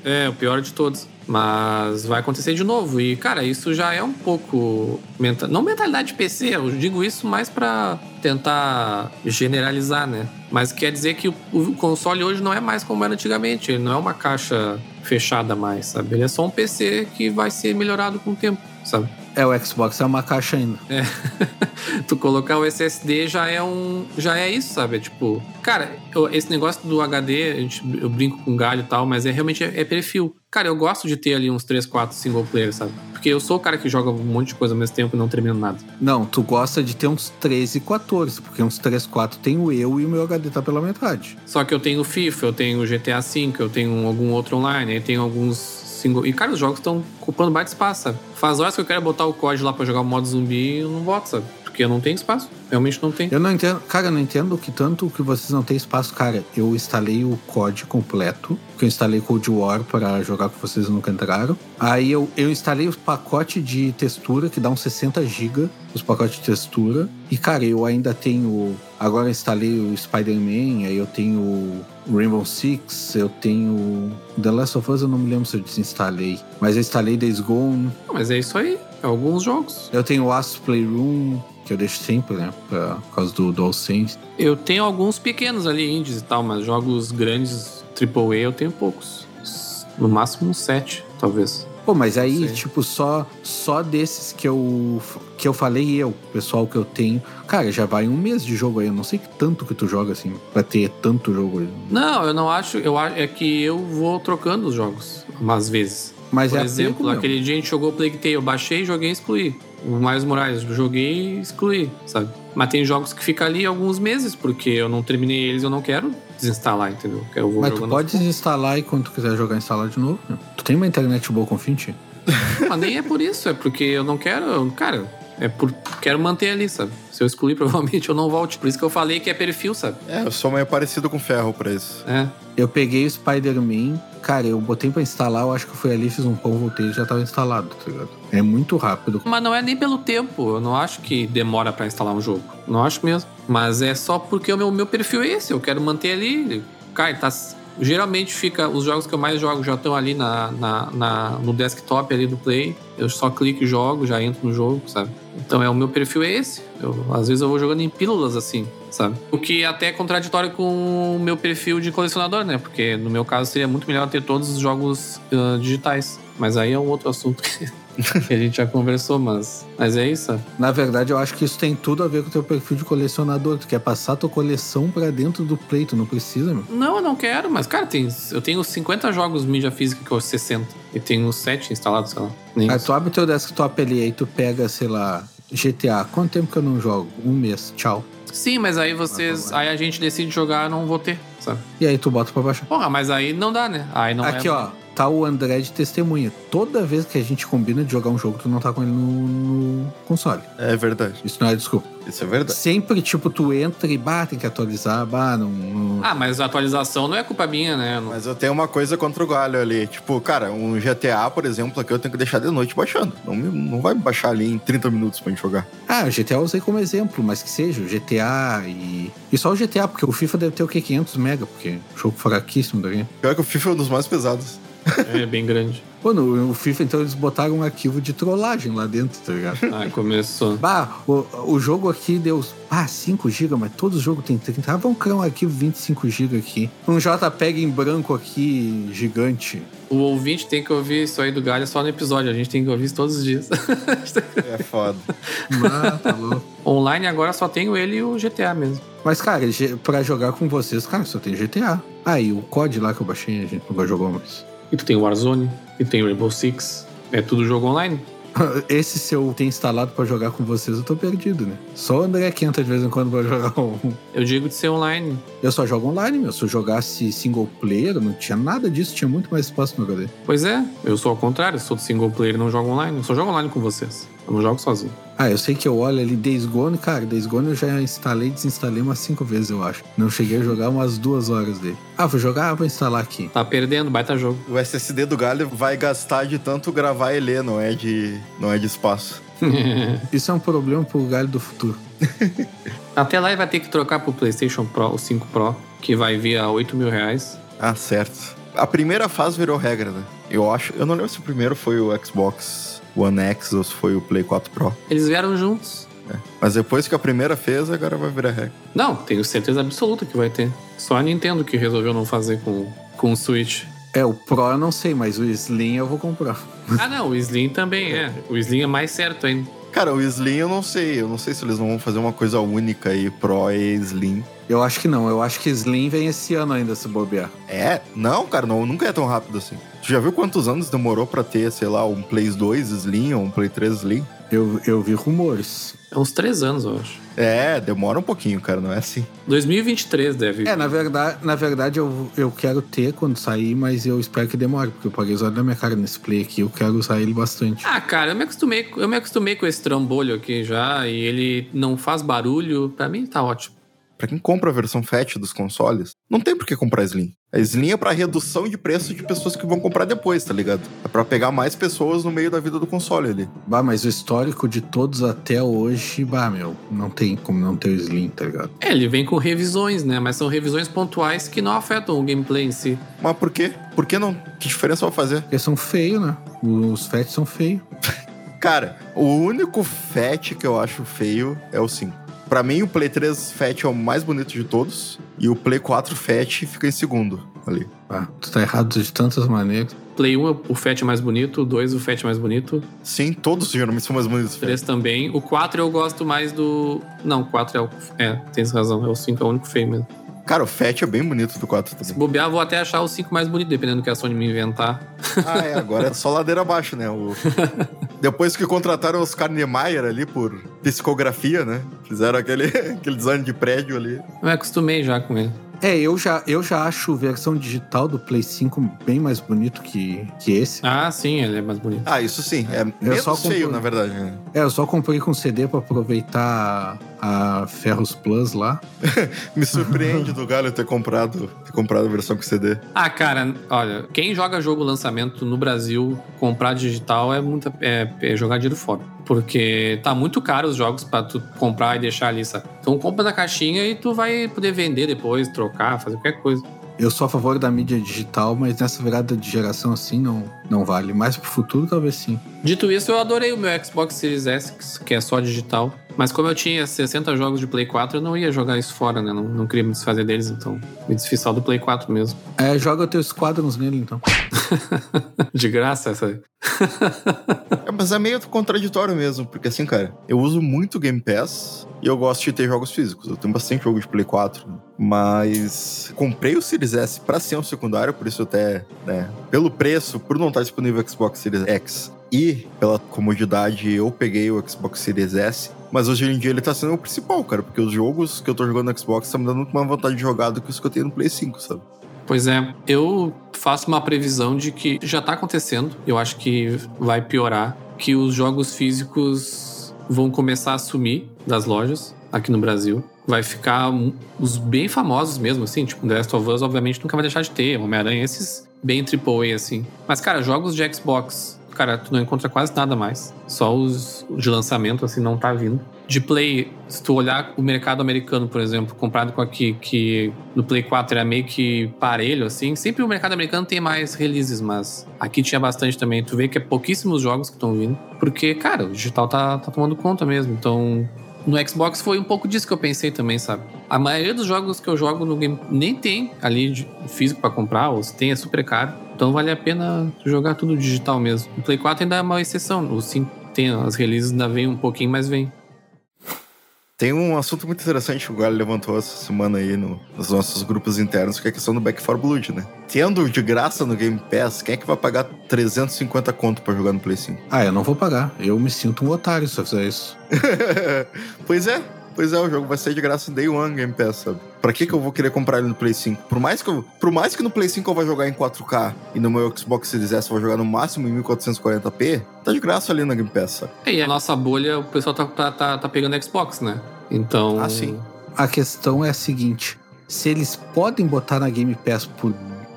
C: é. é, o pior de todos. Mas vai acontecer de novo. E, cara, isso já é um pouco. Menta... Não mentalidade de PC, eu digo isso mais para tentar generalizar, né? Mas quer dizer que o console hoje não é mais como era antigamente. Ele não é uma caixa fechada mais, sabe? Ele é só um PC que vai ser melhorado com o tempo, sabe?
E: É, o Xbox é uma caixa ainda.
C: É. tu colocar o SSD já é um. Já é isso, sabe? É tipo. Cara, esse negócio do HD, a gente, eu brinco com galho e tal, mas é realmente é, é perfil. Cara, eu gosto de ter ali uns 3, 4 single players, sabe? Porque eu sou o cara que joga um monte de coisa ao mesmo tempo e não termino nada.
E: Não, tu gosta de ter uns 13 e 14, porque uns 3, 4 tenho eu e o meu HD tá pela metade.
C: Só que eu tenho FIFA, eu tenho GTA V, eu tenho algum outro online, eu tenho alguns single. E, cara, os jogos estão ocupando baita espaço, sabe? Faz horas que eu quero botar o código lá pra jogar o modo zumbi e eu não boto, sabe? Porque não tenho espaço. Realmente não tem.
E: Eu não entendo. Cara, eu não entendo que tanto que vocês não têm espaço. Cara, eu instalei o COD completo. Que eu instalei Cold War para jogar com vocês nunca entraram. Aí eu, eu instalei o pacote de textura, que dá uns 60 GB, os pacotes de textura. E, cara, eu ainda tenho. Agora instalei o Spider-Man, aí eu tenho o Rainbow Six, eu tenho. The Last of Us eu não me lembro se eu desinstalei. Mas eu instalei Days Gone.
C: Mas é isso aí. É alguns jogos.
E: Eu tenho o Astro Playroom que eu deixo sempre, né? Pra, por causa do DualSense.
C: Eu tenho alguns pequenos ali, indies e tal, mas jogos grandes, AAA, eu tenho poucos. No máximo uns sete, talvez.
E: Pô, mas aí,
C: Sei.
E: tipo, só, só desses que eu, que eu falei eu, pessoal que eu tenho. Cara, já vai um mês de jogo aí. Eu não sei que tanto que tu joga assim, pra ter tanto jogo.
C: Não, eu não acho. Eu acho é que eu vou trocando os jogos umas vezes.
E: Mas
C: Por
E: é
C: exemplo, aquele dia a gente jogou Plague Tale, eu baixei, joguei e excluí. O Miles Morales, eu joguei e excluí, sabe? Mas tem jogos que ficam ali alguns meses, porque eu não terminei eles, eu não quero desinstalar, entendeu? Eu vou
E: Mas tu pode
C: poucos.
E: desinstalar e quando tu quiser jogar, instalar de novo. Tu tem uma internet boa com Fint?
C: Mas nem é por isso, é porque eu não quero. Cara, é por. Quero manter ali, sabe? Se eu excluir, provavelmente eu não volte. Por isso que eu falei que é perfil, sabe?
D: É, eu sou meio parecido com ferro pra isso.
C: É.
E: Eu peguei o Spider-Man, cara, eu botei pra instalar, eu acho que foi ali, fiz um pão, voltei e já tava instalado, tá ligado? É muito rápido.
C: Mas não é nem pelo tempo. Eu não acho que demora pra instalar um jogo. Não acho mesmo. Mas é só porque o meu, meu perfil é esse. Eu quero manter ali. Cara, tá. Geralmente fica. Os jogos que eu mais jogo já estão ali na, na, na- no desktop ali do Play. Eu só clico e jogo, já entro no jogo, sabe? Então é o meu perfil é esse. Eu, às vezes eu vou jogando em pílulas assim, sabe? O que até é contraditório com o meu perfil de colecionador, né? Porque no meu caso seria muito melhor ter todos os jogos ah, digitais. Mas aí é um outro assunto a gente já conversou, mas, mas é isso.
E: Na verdade, eu acho que isso tem tudo a ver com o teu perfil de colecionador. Tu quer passar tua coleção pra dentro do Play, tu não precisa, meu.
C: Não, eu não quero, mas, cara, tem, eu tenho 50 jogos mídia física que eu 60. E tenho 7 instalados, sei lá. Nem
E: Aí
C: isso.
E: tu abre teu desktop ali, aí tu pega, sei lá, GTA. Quanto tempo que eu não jogo? Um mês, tchau.
C: Sim, mas aí vocês. Aí a gente decide jogar, não vou ter, sabe?
E: E aí tu bota pra baixar.
C: Porra, mas aí não dá, né? Aí não
E: Aqui,
C: é.
E: ó, tá o André de testemunha. Toda vez que a gente combina de jogar um jogo, tu não tá com ele no, no console.
D: É verdade.
E: Isso não é desculpa.
D: Isso é verdade.
E: Sempre, tipo, tu entra e, bah, tem que atualizar, bah, não... não-
C: Ah, mas a atualização não é culpa minha, né? Não-
D: Mas eu tenho uma coisa contra o galho ali. Tipo, cara, um GTA, por exemplo, aqui eu tenho que deixar de noite baixando. Não, não vai me baixar ali em 30 minutos pra gente jogar.
E: Ah, o GTA eu usei como exemplo, mas que seja, o GTA e... E só o GTA, porque o FIFA deve ter o quê? 500 mega, porque jogo fraquíssimo daqui.
D: Pior que o FIFA é um dos mais pesados.
C: É bem grande.
E: Pô, no, no FIFA, então, eles botaram um arquivo de trollagem lá dentro, tá ligado?
C: Aí começou.
E: Bah, o, o jogo aqui deu. Ah, 5 GB, mas todo jogo tem 30. Ah, vamos criar um arquivo 25 GB aqui. Um JPEG em branco aqui, gigante.
C: O ouvinte tem que ouvir isso aí do Galho só no episódio. A gente tem que ouvir isso todos os dias.
D: É foda.
E: Ah, tá louco.
C: Online agora só tenho ele e o GTA mesmo.
E: Mas, cara, pra jogar com vocês, cara, só tem GTA. Ah, e o COD lá que eu baixei, a gente nunca jogou mais.
C: E tu tem o Warzone, e tem o Rainbow Six. É tudo jogo online?
E: Esse, se eu tenho instalado pra jogar com vocês, eu tô perdido, né? Só o André que entra de vez em quando pra jogar um.
C: Eu digo de ser online.
E: Eu só jogo online, meu. Se eu jogasse single player, não tinha nada disso, tinha muito mais espaço no HD.
C: Pois é, eu sou ao contrário, sou do single player e não jogo online. Eu só jogo online com vocês. Eu não jogo sozinho.
E: Ah, eu sei que eu olho ali Days Gone, cara, Days Gone eu já instalei e desinstalei umas cinco vezes, eu acho. Não cheguei a jogar umas duas horas dele. Ah, vou jogar? Ah, vou instalar aqui.
C: Tá perdendo, baita jogo.
D: O SSD do galho vai gastar de tanto gravar e ler, não é de, não é de espaço.
E: Isso é um problema pro galho do futuro.
C: Até lá ele vai ter que trocar pro PlayStation Pro, o 5 Pro, que vai vir a 8 mil reais.
D: Ah, certo. A primeira fase virou regra, né? Eu acho. Eu não lembro se o primeiro foi o Xbox One X ou se foi o Play 4 Pro.
C: Eles vieram juntos.
D: É. Mas depois que a primeira fez, agora vai virar regra.
C: Não, tenho certeza absoluta que vai ter. Só a Nintendo que resolveu não fazer com, com o Switch.
E: É, o Pro eu não sei, mas o Slim eu vou comprar.
C: Ah, não, o Slim também é. O Slim é mais certo ainda.
D: Cara, o Slim eu não sei. Eu não sei se eles não vão fazer uma coisa única aí, Pro e Slim.
E: Eu acho que não, eu acho que Slim vem esse ano ainda se bobear.
D: É? Não, cara, não, nunca é tão rápido assim. Tu já viu quantos anos demorou pra ter, sei lá, um Play 2 Slim ou um Play 3 Slim?
E: Eu, eu vi rumores.
C: É uns três anos, eu acho.
D: É, demora um pouquinho, cara, não é assim.
C: 2023 deve.
E: É, na verdade, na verdade eu, eu quero ter quando sair, mas eu espero que demore, porque eu paguei os olhos da minha cara nesse play aqui, eu quero usar ele bastante.
C: Ah, cara, eu me acostumei, eu me acostumei com esse trambolho aqui já e ele não faz barulho. Pra mim tá ótimo.
D: Pra quem compra a versão FAT dos consoles, não tem por que comprar Slim. A Slim é pra redução de preço de pessoas que vão comprar depois, tá ligado? É pra pegar mais pessoas no meio da vida do console ali.
E: Bah, mas o histórico de todos até hoje, bah, meu, não tem como não ter o Slim, tá ligado?
C: É, ele vem com revisões, né? Mas são revisões pontuais que não afetam o gameplay em si.
D: Mas por quê? Por que não? Que diferença vai fazer?
E: Porque são feios, né? Os FAT são feios.
D: Cara, o único FAT que eu acho feio é o 5. Pra mim, o Play 3 Fat é o mais bonito de todos. E o Play 4 Fat fica em segundo. ali.
E: Ah, tu tá errado de tantas maneiras.
C: Play 1 o FAT é mais bonito, o 2 o FAT é mais bonito,
D: Sim, todos geralmente são mais bonitos.
C: o 3 também. O 4 eu gosto mais do. Não, o 4 é o. É, tens razão, é o 5 é o único feio mesmo.
D: Cara, o Fat é bem bonito do 4
C: Se
D: também.
C: bobear, vou até achar o 5 mais bonito, dependendo do que a Sony me inventar.
D: Ah, é, agora é só ladeira abaixo, né? O... Depois que contrataram os Niemeyer ali por psicografia, né? Fizeram aquele, aquele design de prédio ali.
C: Eu me acostumei já com ele.
E: É, eu já, eu já acho a versão digital do Play 5 bem mais bonito que, que esse.
C: Ah, sim, ele é mais bonito.
D: Ah, isso sim. É menos
E: só
D: feio,
E: compro-
D: na verdade. né?
E: É, eu só comprei com CD pra aproveitar a Ferros Plus lá.
D: Me surpreende do Galho ter comprado, ter comprado a versão com CD.
C: Ah, cara, olha, quem joga jogo lançamento no Brasil, comprar digital é, muita, é, é jogar dinheiro fora. Porque tá muito caro os jogos pra tu comprar e deixar ali, sabe? Então compra na caixinha e tu vai poder vender depois, trocar, fazer qualquer coisa.
E: Eu sou a favor da mídia digital, mas nessa virada de geração assim não, não vale. Mais pro futuro, talvez sim.
C: Dito isso, eu adorei o meu Xbox Series S, que é só digital. Mas como eu tinha 60 jogos de Play 4, eu não ia jogar isso fora, né? Não, não queria me desfazer deles, então me desfiz só do Play 4 mesmo.
E: É, joga teus Squadrons nele, então.
C: De graça, essa.
D: É, mas é meio contraditório mesmo, porque assim, cara, eu uso muito Game Pass e eu gosto de ter jogos físicos. Eu tenho bastante jogo de Play 4, mas comprei o Series S pra ser um secundário, por isso até, né, pelo preço, por não estar disponível o Xbox Series X e pela comodidade, eu peguei o Xbox Series S. Mas hoje em dia ele tá sendo o principal, cara, porque os jogos que eu tô jogando no Xbox estão me dando mais vontade de jogar do que os que eu tenho no Play 5, sabe?
C: Pois é, eu faço uma previsão de que já tá acontecendo, eu acho que vai piorar, que os jogos físicos vão começar a sumir das lojas aqui no Brasil. Vai ficar os bem famosos mesmo, assim, tipo The Last of Us, obviamente nunca vai deixar de ter, Homem-Aranha, esses bem AAA, assim. Mas, cara, jogos de Xbox, cara, tu não encontra quase nada mais. Só os de lançamento, assim, não tá vindo. De Play, se tu olhar o mercado americano, por exemplo, comparado com aqui, que no Play 4 era meio que parelho, assim. Sempre o mercado americano tem mais releases, mas aqui tinha bastante também. Tu vê que é pouquíssimos jogos que estão vindo. Porque, cara, o digital tá, tá tomando conta mesmo. Então, no Xbox foi um pouco disso que eu pensei também, sabe? A maioria dos jogos que eu jogo no game nem tem ali físico pra comprar, ou se tem é super caro. Então vale a pena jogar tudo digital mesmo. O Play 4 ainda é uma exceção. O 5 tem as releases ainda vem um pouquinho, mas vem.
D: Tem um assunto muito interessante que o Galho levantou essa semana aí no- nos nossos grupos internos, que é a questão do Back 4 Blood, né? Tendo de graça no Game Pass, quem é que vai pagar 350 conto pra jogar no Play 5?
E: Ah, eu não vou pagar. Eu me sinto um otário se eu fizer isso.
D: pois é, pois é, o jogo vai sair de graça Day One Game Pass, sabe? Pra que que eu vou querer comprar ele no Play 5? Por mais que, eu, por mais que no Play 5 eu vá jogar em 4K e no meu Xbox Series S eu vou jogar no máximo em 1440p, tá de graça ali na Game Pass, sabe?
C: E a nossa bolha, o pessoal tá, tá, tá, tá pegando Xbox, né? Então.
D: Ah, sim.
E: A questão é a seguinte: se eles podem botar na Game Pass por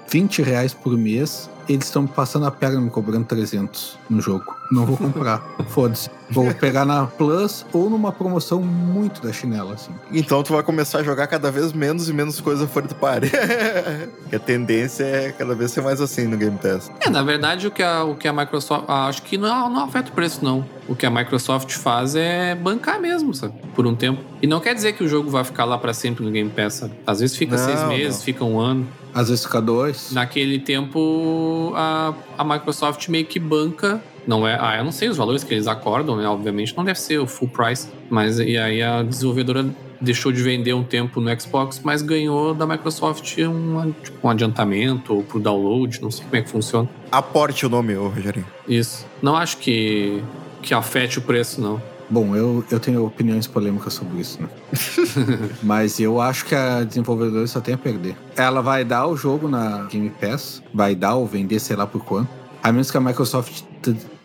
E: 20 reais por mês, eles estão me passando a perna me cobrando 300 no jogo. Não vou comprar. Foda-se. Vou pegar na Plus ou numa promoção muito da chinela, assim.
D: Então tu vai começar a jogar cada vez menos e menos coisa fora do party. que a tendência é cada vez ser mais assim no Game Pass.
C: É, na verdade, o que a, o que a Microsoft. ah, Acho que não, não afeta o preço, não. O que a Microsoft faz é bancar mesmo, sabe? Por um tempo. E não quer dizer que o jogo vai ficar lá pra sempre no Game Pass, sabe? Às vezes fica
D: Não,
C: seis meses,
D: não.
C: fica um ano.
E: Às vezes fica dois.
C: Naquele tempo, a, a Microsoft meio que banca. Não é. Ah, eu não sei os valores que eles acordam, né? Obviamente não deve ser o full price. Mas e aí a desenvolvedora deixou de vender um tempo no Xbox, mas ganhou da Microsoft um, tipo, um adiantamento ou por download, não sei como é que funciona.
D: Aporte o nome, ô Rogerinho.
C: Isso. Não acho que, que afete o preço, não.
E: Bom, eu, eu tenho opiniões polêmicas sobre isso, né? Mas eu acho que a desenvolvedora só tem a perder. Ela vai dar o jogo na Game Pass, vai dar ou vender, sei lá por quanto. A menos que a Microsoft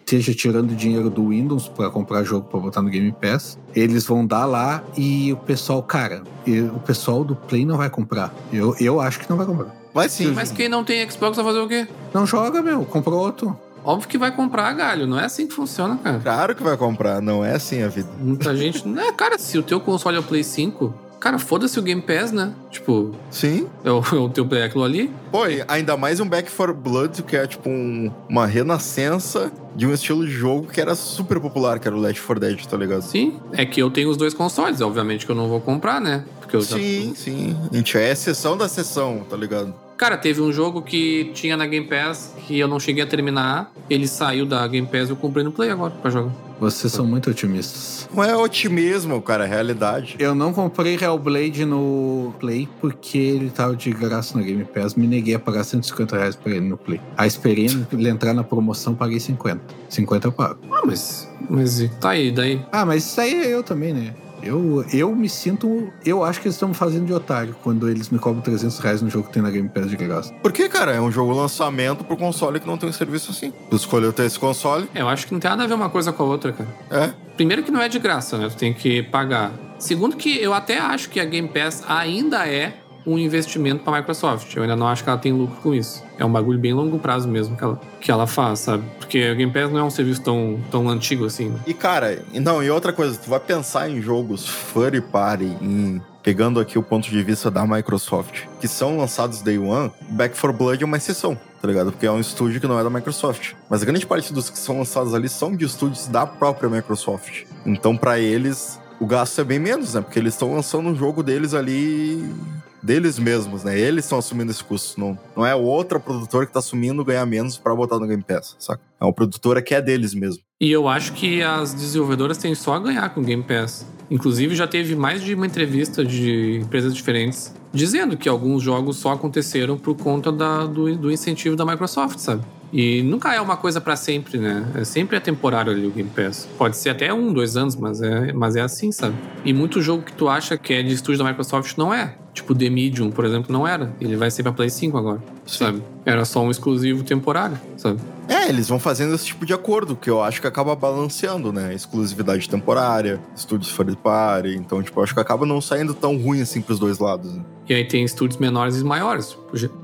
E: esteja tirando dinheiro do Windows para comprar jogo para botar no Game Pass. Eles vão dar lá e o pessoal, cara, e o pessoal do Play não vai comprar. Eu, eu acho que não vai comprar.
D: Vai sim.
C: Mas quem não tem Xbox vai fazer o quê?
E: Não joga, meu, compra outro.
C: Óbvio que vai comprar, galho. Não é assim que funciona, cara.
D: Claro que vai comprar, não é assim a vida.
C: Muita gente. Né, cara, se o teu console é o Play 5, cara, foda-se o Game Pass, né? Tipo,
D: Sim.
C: é o, é o teu aquilo ali.
D: Pô, e ainda mais um Back 4 Blood, que é tipo um- uma renascença de um estilo de jogo que era super popular, que era o Left 4 Dead, tá ligado?
C: Sim, é que eu tenho os dois consoles. Obviamente que eu não vou comprar, né? Porque eu já-
D: Sim, sim. A gente é exceção da exceção, tá ligado?
C: Cara, teve um jogo que tinha na Game Pass que eu não cheguei a terminar. Ele saiu da Game Pass e eu comprei no Play agora pra jogar.
E: Vocês são muito otimistas.
D: Não é otimismo, cara, é realidade.
E: Eu não comprei Hellblade no Play porque ele tava de graça na Game Pass. Me neguei a pagar 150 reais pra ele no Play. Aí esperei ele entrar na promoção, paguei 50. 50 eu pago.
C: Ah, mas. Mas tá aí, daí.
E: Ah, mas isso aí é eu também, né? Eu, eu me sinto. Eu acho que eles estão me fazendo de otário quando eles me cobram 300 reais no jogo que tem na Game Pass de graça.
D: Por que, cara? É um jogo lançamento pro console que não tem um serviço assim. Tu escolheu ter esse console,
C: É, Eu acho que não tem nada a ver uma coisa com a outra, cara.
D: é.
C: Primeiro que não é de graça, né? Tu tem que pagar. Segundo que eu até acho que a Game Pass ainda é um investimento pra Microsoft. Eu ainda não acho que ela tem lucro com isso. É um bagulho bem longo prazo mesmo que ela, que ela faz, sabe? Porque a Game Pass não é um serviço tão, tão antigo assim, né?
D: E, cara, não, e outra coisa, tu vai pensar em jogos Furry Party, em. Pegando aqui o ponto de vista da Microsoft, que são lançados Day One, Back 4 Blood é uma exceção, tá ligado? Porque é um estúdio que não é da Microsoft. Mas a grande parte dos que são lançados ali são de estúdios da própria Microsoft. Então, pra eles, o gasto é bem menos, né? Porque eles estão lançando um jogo deles ali. Deles mesmos, né? Eles estão assumindo esse custo. Não, não é outra produtora que tá assumindo ganhar menos pra botar no Game Pass, saca? É uma produtora que é deles mesmo.
C: E eu acho que as desenvolvedoras têm só a ganhar com o Game Pass. Inclusive, já teve mais de uma entrevista de empresas diferentes dizendo que alguns jogos só aconteceram por conta da- do, do incentivo da Microsoft, sabe? E nunca é uma coisa pra sempre, né? É sempre é temporário ali o Game Pass. Pode ser até um, dois anos, mas é, mas é assim, sabe? E muito jogo que tu acha que é de estúdio da Microsoft não é. Tipo, The Medium, por exemplo, não era. Ele vai ser pra Play 5 agora, sabe? Era só um exclusivo temporário, sabe?
D: É, eles vão fazendo esse tipo de acordo, que eu acho que acaba balanceando, né? Exclusividade temporária, estúdios fora party. Então, tipo, acho que acaba não saindo tão ruim assim pros dois lados. Né?
C: E aí tem estúdios menores e maiores.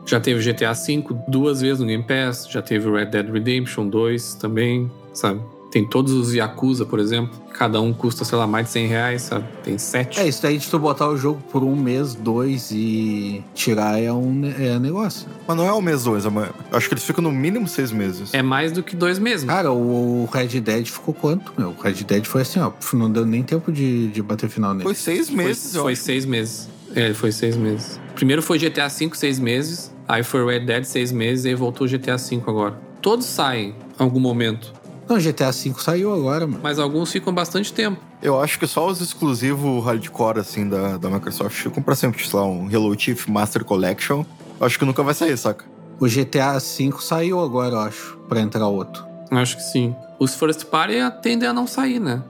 C: Já teve GTA V duas vezes no Game Pass, já teve Red Dead Redemption 2 também, sabe? Tem todos os Yakuza, por exemplo. Cada um custa, sei lá, mais de 100 reais, sabe? Tem sete.
E: É, isso daí de tu botar o jogo por um mês, dois e tirar é um é negócio.
D: Mas não é o mês dois, é uma- acho que eles ficam no mínimo seis meses.
C: É mais do que dois meses.
E: Cara, o Red Dead ficou quanto, meu? O Red Dead foi assim, ó. Não deu nem tempo de, de bater final nele.
D: Foi seis
C: foi,
D: meses,
C: foi
D: acho.
C: seis meses. É, foi seis meses. Primeiro foi GTA V, seis meses. Aí foi Red Dead, seis meses. E aí voltou GTA V agora. Todos saem em algum momento.
E: Não, GTA V saiu agora, mano.
C: Mas alguns ficam bastante tempo.
D: Eu acho que só os exclusivos hardcore, assim, da, da Microsoft ficam pra sempre. Sei lá, um Hello Chief Master Collection. Eu acho que nunca vai sair, saca?
E: O GTA V saiu agora, eu acho, pra entrar outro.
C: Acho que sim. Os first party tendem a não sair, né?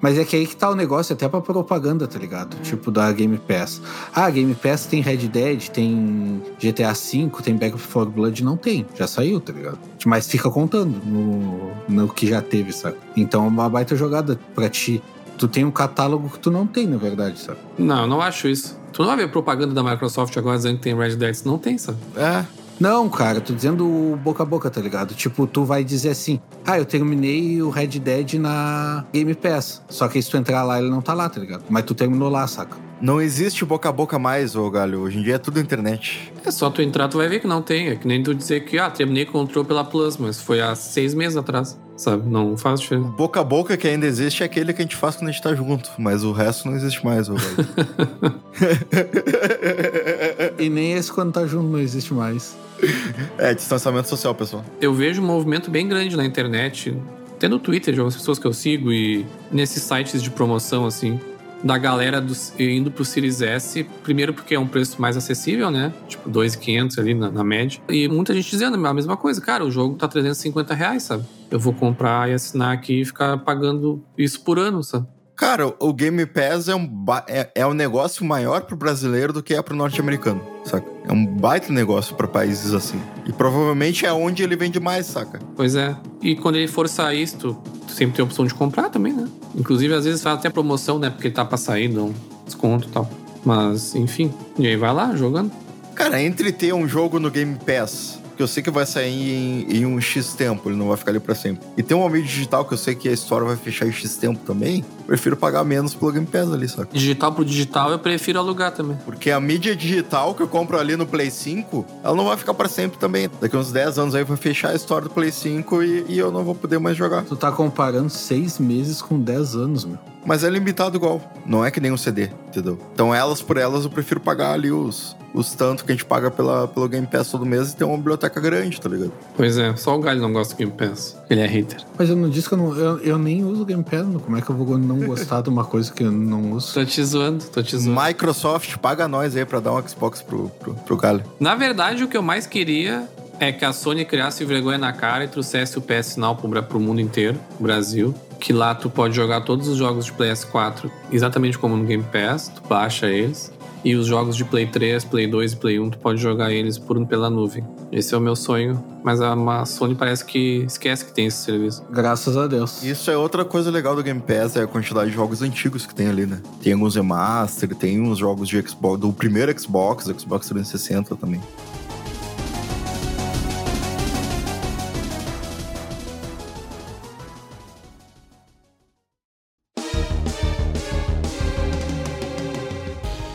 E: Mas é que aí que tá o negócio, até pra propaganda, tá ligado? Tipo, da Game Pass. Ah, Game Pass tem Red Dead, tem GTA V, tem Back 4 Blood, não tem. Já saiu, tá ligado? Mas fica contando no, no que já teve, sabe? Então é uma baita jogada pra ti. Tu tem um catálogo que tu não tem, na verdade, sabe?
C: Não, eu não acho isso. Tu não vai ver propaganda da Microsoft agora dizendo que tem Red Dead? Não tem, sabe?
D: É.
E: Não, cara, tô dizendo boca a boca, tá ligado? Tipo, tu vai dizer assim: ah, eu terminei o Red Dead na Game Pass. Só que se tu entrar lá, ele não tá lá, tá ligado? Mas tu terminou lá, saca?
D: Não existe boca a boca mais, ô galho. Hoje em dia é tudo internet.
C: É só tu entrar, tu vai ver que não tem. É que nem tu dizer que, ah, terminei Control pela Plus, mas foi há seis meses atrás, sabe? Não faz diferença.
D: Boca a boca que ainda existe é aquele que a gente faz quando a gente tá junto. Mas o resto não existe mais, ô galho.
E: E nem esse quando tá junto não existe mais.
D: é, distanciamento social, pessoal.
C: Eu vejo um movimento bem grande na internet, até no Twitter de algumas pessoas que eu sigo e nesses sites de promoção, assim, da galera do, indo pro Series S, primeiro porque é um preço mais acessível, né? Tipo, 2,500 ali na, na média. E muita gente dizendo a mesma coisa, cara, o jogo tá 350 reais, sabe? Eu vou comprar e assinar aqui e ficar pagando isso por ano, sabe?
D: Cara, o Game Pass é um, é, é um negócio maior pro brasileiro do que é pro norte-americano, saca? É um baita negócio pra países assim. E provavelmente é onde ele vende mais, saca?
C: Pois é. E quando ele for sair, isso, tu, tu sempre tem a opção de comprar também, né? Inclusive, às vezes faz até promoção, né? Porque ele tá pra sair, dá um desconto e tal. Mas, enfim. E aí vai lá, jogando.
D: Cara, entre ter um jogo no Game Pass, que eu sei que vai sair em, em um X tempo, ele não vai ficar ali pra sempre. E ter uma mídia digital que eu sei que a história vai fechar em X tempo também, prefiro pagar menos pelo Game Pass ali, saca?
C: Digital pro digital, eu prefiro alugar também.
D: Porque a mídia digital que eu compro ali no Play 5, ela não vai ficar pra sempre também. Daqui uns 10 anos aí vai fechar a história do Play 5 e, e eu não vou poder mais jogar.
E: Tu tá comparando seis meses com 10 anos, meu.
D: Mas é limitado igual. Não é que nem um CD, entendeu? Então elas por elas eu prefiro pagar ali os, os tanto que a gente paga pela, pelo Game Pass todo mês e ter uma biblioteca grande, tá ligado?
C: Pois é, só o Galho não gosta do Game Pass. Ele é hater.
E: Mas eu não disse que eu não. Eu, eu nem uso o Game Pass, como é que eu vou não gostar de uma coisa que eu não uso?
C: Tô te zoando, tô te zoando.
D: Microsoft paga nós aí pra dar um Xbox pro, pro, pro Galho.
C: Na verdade, o que eu mais queria é que a Sony criasse vergonha na cara e trouxesse o PS Now pro, pro mundo inteiro, pro Brasil. Que lá tu pode jogar todos os jogos de PS4 exatamente como no Game Pass, tu baixa eles. E os jogos de Play 3, Play 2 e Play 1, tu pode jogar eles por pela nuvem. Esse é o meu sonho, mas a, a Sony parece que esquece que tem esse serviço.
E: Graças a Deus.
D: Isso é outra coisa legal do Game Pass, é a quantidade de jogos antigos que tem ali, né? Tem alguns remaster, tem uns jogos de Xbox, do primeiro Xbox, Xbox 360 também.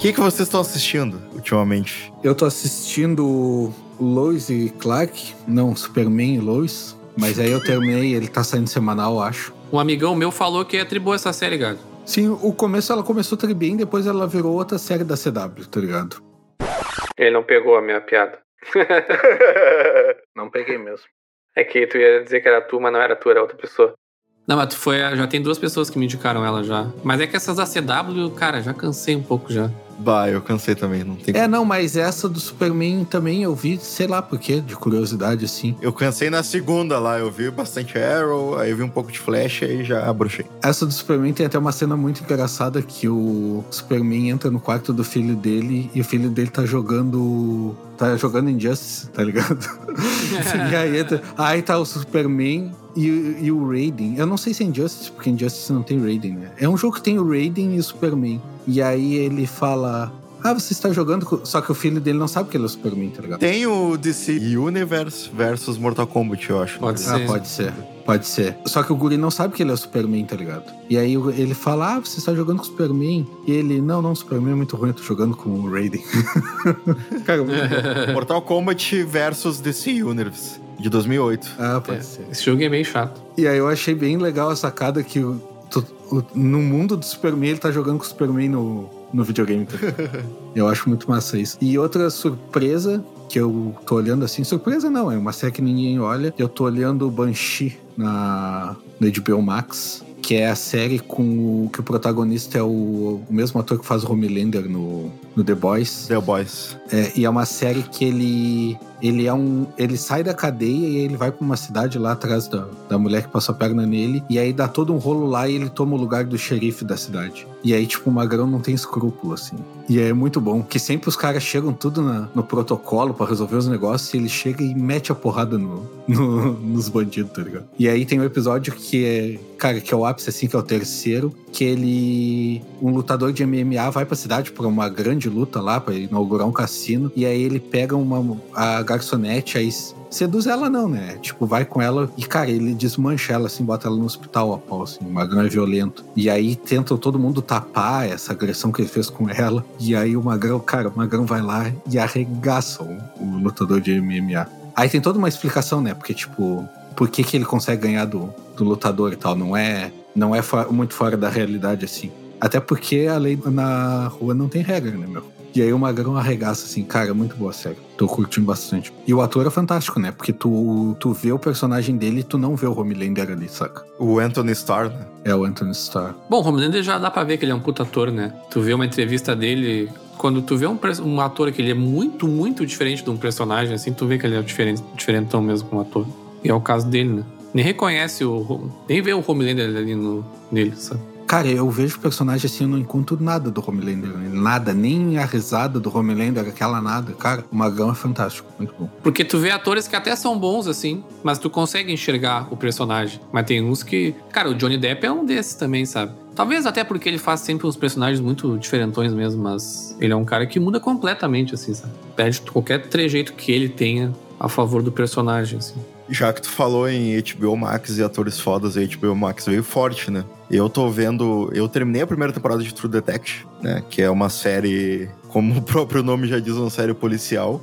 D: Que, que vocês estão assistindo ultimamente?
E: Eu tô assistindo Lois e Clark, não, Superman e Lois. Mas aí eu terminei, ele tá saindo semanal, eu acho.
C: Um amigão meu falou que é tribou essa série, Galho.
E: Sim, o começo ela começou tri bem, depois ela virou outra série da CW, tá ligado?
C: Ele não pegou a minha piada.
E: Não peguei mesmo.
C: É que tu ia dizer que era tu, mas não era tu, era outra pessoa. Não, mas tu foi. Já tem duas pessoas que me indicaram ela já. Mas é que essas da CW, cara, já cansei um pouco já.
D: Bah, eu cansei também, não tem
E: É, não, mas essa do Superman também eu vi, sei lá por quê, de curiosidade assim.
D: Eu cansei na segunda lá, eu vi bastante Arrow, aí eu vi um pouco de Flash, aí já abrochei.
E: Essa do Superman tem até uma cena muito engraçada que o Superman entra no quarto do filho dele e o filho dele tá jogando. tá jogando Injustice, tá ligado? e aí entra. Aí tá o Superman e, e o Raiden. Eu não sei se é Injustice, porque Injustice não tem Raiden, né? É um jogo que tem o Raiden e o Superman. E aí ele fala. Ah, você está jogando. com-" Só que o filho dele não sabe que ele é o Superman, tá ligado?
D: Tem o DC Universe versus Mortal Kombat, eu acho.
C: Pode
E: Ah,
C: ser.
E: pode ser. Pode ser. Só que o guri não sabe que ele é o Superman, tá ligado? E aí ele fala, ah, você está jogando com o Superman. E ele, não, não, o Superman é muito ruim, eu tô jogando com o Raiden. Cara.
D: Mortal Kombat versus DC Universe, de 2008.
E: Ah, pode
C: É,
E: ser.
C: Esse jogo é meio chato.
E: E aí eu achei bem legal a sacada que o- o- no mundo do Superman ele tá jogando com o Superman no, no videogame. tá eu acho muito massa isso. E outra surpresa que eu tô olhando assim, surpresa não, é uma série que ninguém olha. Eu tô olhando o Banshee na, no HBO Max. Que é a série com o que o protagonista é o, o mesmo ator que faz o Homelander no, no The Boys.
D: The Boys.
E: É, e é uma série que ele ele é um ele sai da cadeia e ele vai pra uma cidade lá atrás da, da mulher que passou a perna nele e aí dá todo um rolo lá e ele toma o lugar do xerife da cidade. E aí tipo o Magrão não tem escrúpulo assim. E é muito bom que sempre os caras chegam tudo na- no protocolo pra resolver os negócios e ele chega e mete a porrada no, no- nos bandidos, tá ligado? E aí tem um episódio que é cara que é o ápice assim que é o terceiro que ele um lutador de MMA vai pra cidade pra uma grande luta lá pra inaugurar um cassino e aí ele pega uma a garçonete aí seduz ela não, né? Tipo, vai com ela e, cara, ele desmancha ela, assim, bota ela no hospital a pau, assim, o Magrão é violento. E aí tentam todo mundo tapar essa agressão que ele fez com ela. E aí o Magrão, cara, o Magrão vai lá e arregaça o, o lutador de MMA. Aí tem toda uma explicação, né? Porque, tipo, por que, que ele consegue ganhar do, do lutador e tal? Não é, não é fo- muito fora da realidade, assim. Até porque a lei na rua não tem regra, né, meu? E aí o Magrão arregaça, assim, cara, é muito boa a série. Tô curtindo bastante. E o ator é fantástico, né? Porque tu, tu vê o personagem dele e tu não vê o Homelander ali, saca?
D: O Anthony Starr, né?
E: É o Anthony Starr.
C: Bom, o Homelander já dá pra ver que ele é um puta ator, né? Tu vê uma entrevista dele. Quando tu vê um, um ator que ele é muito, muito diferente de um personagem, assim, tu vê que ele é diferente, diferentão mesmo como ator. E é o caso dele, né? Nem reconhece o. Nem vê o Homelander ali no, nele, sabe?
E: Cara, eu vejo o personagem assim, eu não encontro nada do Homelander. né? Nada, nem a risada do Homelander, aquela nada. Cara, o Magrão é fantástico, muito bom.
C: Porque tu vê atores que até são bons, assim, mas tu consegue enxergar o personagem. Mas tem uns que. Cara, o Johnny Depp é um desses também, sabe? Talvez até porque ele faz sempre uns personagens muito diferentões mesmo, mas ele é um cara que muda completamente, assim, sabe? Perde qualquer trejeito que ele tenha a favor do personagem, assim.
D: Já que tu falou em HBO Max e atores fodas, a HBO Max veio forte, né? Eu tô vendo. Eu terminei a primeira temporada de True Detective, né? Que é uma série, como o próprio nome já diz, uma série policial.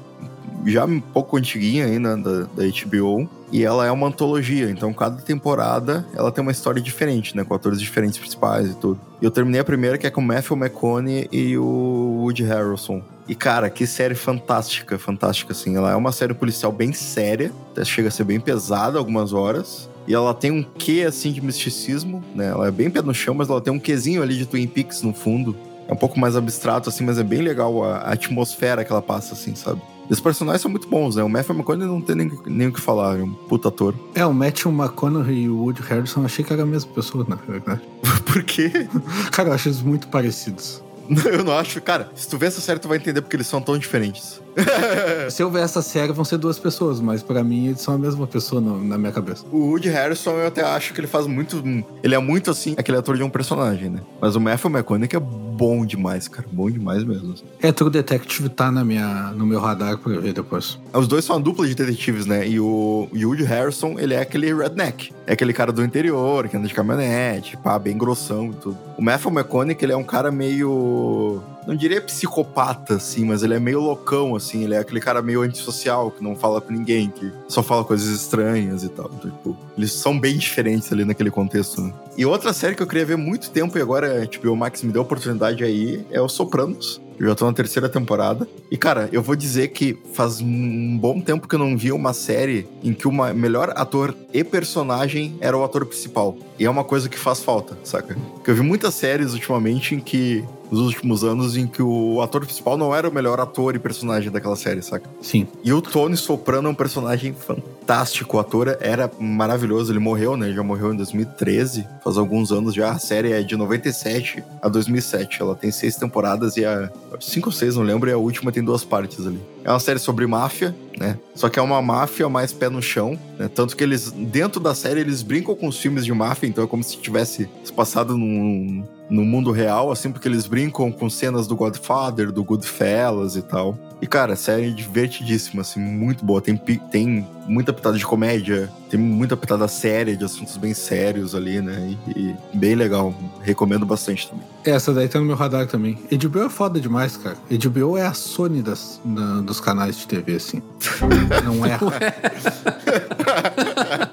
D: já um pouco antiguinha ainda da, da HBO. E ela é uma antologia, então cada temporada ela tem uma história diferente, né? Com atores diferentes principais e tudo. Eu terminei a primeira, que é com Matthew McConaughey e o Woody Harrelson. E, cara, que série fantástica, fantástica, assim. Ela é uma série policial bem séria, chega a ser bem pesada algumas horas. E ela tem um quê, assim, de misticismo, né? Ela é bem pé no chão, mas ela tem um quezinho ali de Twin Peaks no fundo. É um pouco mais abstrato, assim, mas é bem legal a, a atmosfera que ela passa, assim, sabe? Os personagens são muito bons, né? O Matthew McConaughey não tem nem, nem o que falar, é um puta ator.
E: É, o Matthew McConaughey e o Woody Harrelson, eu achei que era a mesma pessoa, na verdade.
D: Por quê?
E: Cara, eu acho eles muito parecidos.
D: Eu não acho. Cara, se tu ver essa série, tu vai entender porque eles são tão diferentes.
E: Se eu ver essa série, vão ser duas pessoas, mas pra mim eles são a mesma pessoa no- na minha cabeça.
D: O Woody Harrison, eu até acho que ele faz muito. Ele é muito assim, aquele ator de um personagem, né? Mas o Matthew McConaughey é bom demais, cara. Bom demais mesmo. assim.
E: É, True Detective tá na minha, no meu radar pra ver depois.
D: Os dois são uma dupla de detetives, né? E o, e o Woody Harrison, ele é aquele redneck. É aquele cara do interior, que anda de caminhonete, pá, bem grossão e tudo. O Matthew McConaughey, ele é um cara meio... Não diria psicopata, assim, mas ele é meio loucão, assim. Ele é aquele cara meio antissocial, que não fala com ninguém, que só fala coisas estranhas e tal. Então, tipo, eles são bem diferentes ali naquele contexto, né? E outra série que eu queria ver muito tempo e agora, tipo, o Max me deu a oportunidade aí, é o Sopranos. Eu já tô na terceira temporada. E, cara, eu vou dizer que faz um bom tempo que eu não via uma série em que o melhor ator e personagem era o ator principal. E é uma coisa que faz falta, saca? Porque eu vi muitas séries ultimamente em que. Nos últimos anos, em que o ator principal não era o melhor ator e personagem daquela série, saca?
E: Sim.
D: E o Tony Soprano é um personagem fantástico. O ator era maravilhoso. Ele morreu, né? Ele já morreu em 2013, faz alguns anos já. A série é de 97 a 2007. Ela tem seis temporadas e a. Cinco ou seis, não lembro, e a última tem duas partes ali. É uma série sobre máfia, né? Só que é uma máfia mais pé no chão, né? Tanto que eles, dentro da série, eles brincam com os filmes de máfia, então é como se tivesse se passado num, no mundo real, assim, porque eles brincam com cenas do Godfather, do Goodfellas e tal. E, cara, série divertidíssima, assim, muito boa. Tem, tem muita pitada de comédia, tem muita pitada séria, de assuntos bem sérios ali, né? E, e bem legal. Recomendo bastante também.
E: Essa daí tá no meu radar também. HBO é foda demais, cara. HBO é a Sony das, da- dos canais de TV, assim. Não é.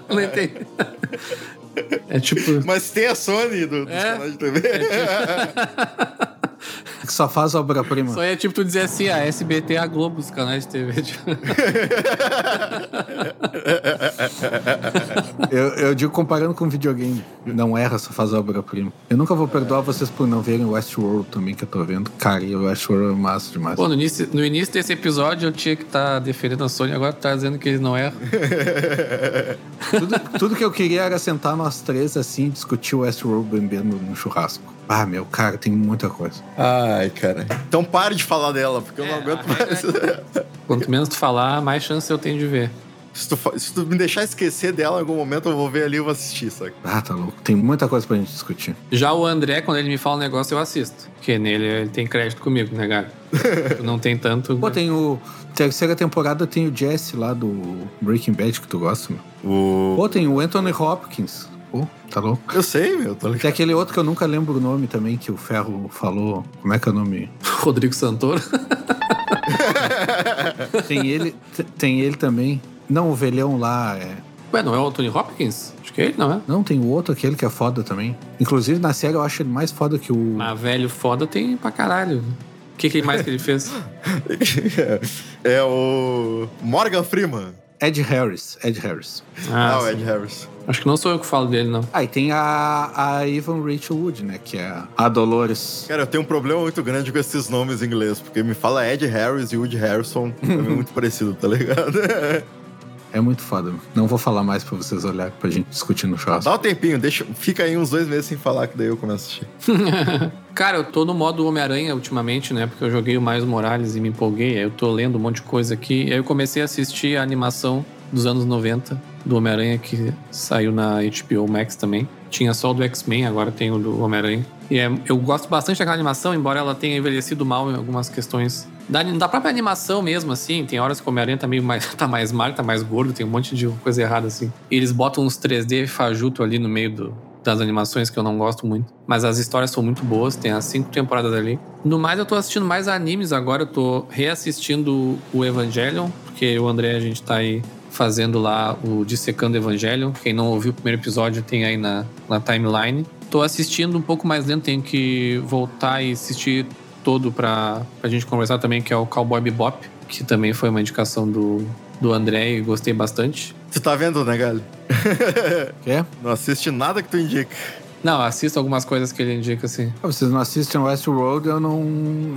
C: Não entendi. É tipo.
D: Mas tem a Sony do, dos
C: É?
D: canais de TV.
E: que só faz obra-prima.
C: Só é tipo tu dizer assim, a SBT é a Globo, os canais de TV.
E: Eu, eu digo comparando com videogame. Não erra, só faz obra-prima. Eu nunca vou perdoar vocês por não verem Westworld também, que eu tô vendo. Cara, e o Westworld é massa demais.
C: Pô, no início, no início desse episódio eu tinha que estar defendendo a Sony, agora tu tá dizendo que eles não erram.
E: Tudo, tudo que eu queria era sentar nós três assim, discutir o Westworld bebendo no churrasco. Ah, meu, cara, tem muita coisa.
D: Ai, cara. Então pare de falar dela, porque eu não
C: É,
D: aguento
C: a
D: mais.
C: Quanto menos tu falar, mais chance eu tenho de ver.
D: se, tu, se tu me deixar esquecer dela em algum momento, eu vou ver ali e vou assistir, saca?
E: Ah, tá louco. Tem muita coisa pra gente discutir.
C: Já o André, quando ele me fala um negócio, eu assisto. Porque nele ele tem crédito comigo, né, cara? Não tem tanto.
E: Pô, tem o. Terceira temporada tem o Jesse lá do Breaking Bad que tu gosta, meu.
D: O...
E: Pô, tem o Anthony Hopkins. Pô, tá louco.
D: Eu sei, meu, tô ligado.
E: Tem aquele outro que eu nunca lembro o nome também, que o Ferro falou. Como é que é o nome?
C: Rodrigo Santoro.
E: Tem ele, tem ele também. Não, o velhão lá é.
C: Ué, não é o Anthony Hopkins? Acho que é ele, não é?
E: Não, tem o outro, aquele que é foda também. Inclusive, na série eu acho ele mais foda que o.
C: Mas velho foda tem pra caralho. O que, que mais que ele fez?
D: é o Morgan Freeman.
E: Ed Harris. Ed Harris.
D: Ah, o
C: sim.
D: Ed Harris.
C: Acho que não sou eu que falo dele, não.
E: Ah, e tem a, a Evan Rachel Wood, né? Que é a Dolores.
D: Cara, eu tenho um problema muito grande com esses nomes em inglês, porque me fala Ed Harris e Woody Harrison, é muito parecido, tá ligado?
E: É muito foda. Não vou falar mais pra vocês olharem pra gente discutir no churrasco.
D: Dá um tempinho, deixa, fica aí uns dois meses sem falar, que daí eu começo a assistir.
C: Cara, eu tô no modo Homem-Aranha ultimamente, né? Porque eu joguei o Miles Morales e me empolguei. Aí eu tô lendo um monte de coisa aqui. E aí eu comecei a assistir a animação dos anos 90 do Homem-Aranha que saiu na HBO Max também. Tinha só o do X-Men, agora tem o do Homem-Aranha. E é- eu gosto bastante daquela animação, embora ela tenha envelhecido mal em algumas questões. Da, da própria animação mesmo, assim, tem horas que o Homem-Aranha tá meio mais, tá mais magro, tá mais gordo, tem um monte de coisa errada, assim. E eles botam uns 3D fajuto ali no meio do, das animações que eu não gosto muito. Mas as histórias são muito boas, tem as cinco temporadas ali. No mais, eu tô assistindo mais animes agora, eu tô reassistindo o Evangelion, porque o André, a gente tá aí fazendo lá o Dissecando Evangelion. Quem não ouviu o primeiro episódio tem aí na, na timeline. Tô assistindo um pouco mais lento, tenho que voltar e assistir todo pra, pra gente conversar também, que é o Cowboy Bebop, que também foi uma indicação do, do André e gostei bastante.
D: Tu tá vendo, né, Galho?
E: Quer?
D: Não assiste nada que tu indica.
C: Não, assisto algumas coisas que ele indica, assim.
E: Ah, Vocês não assistem Westworld, eu não,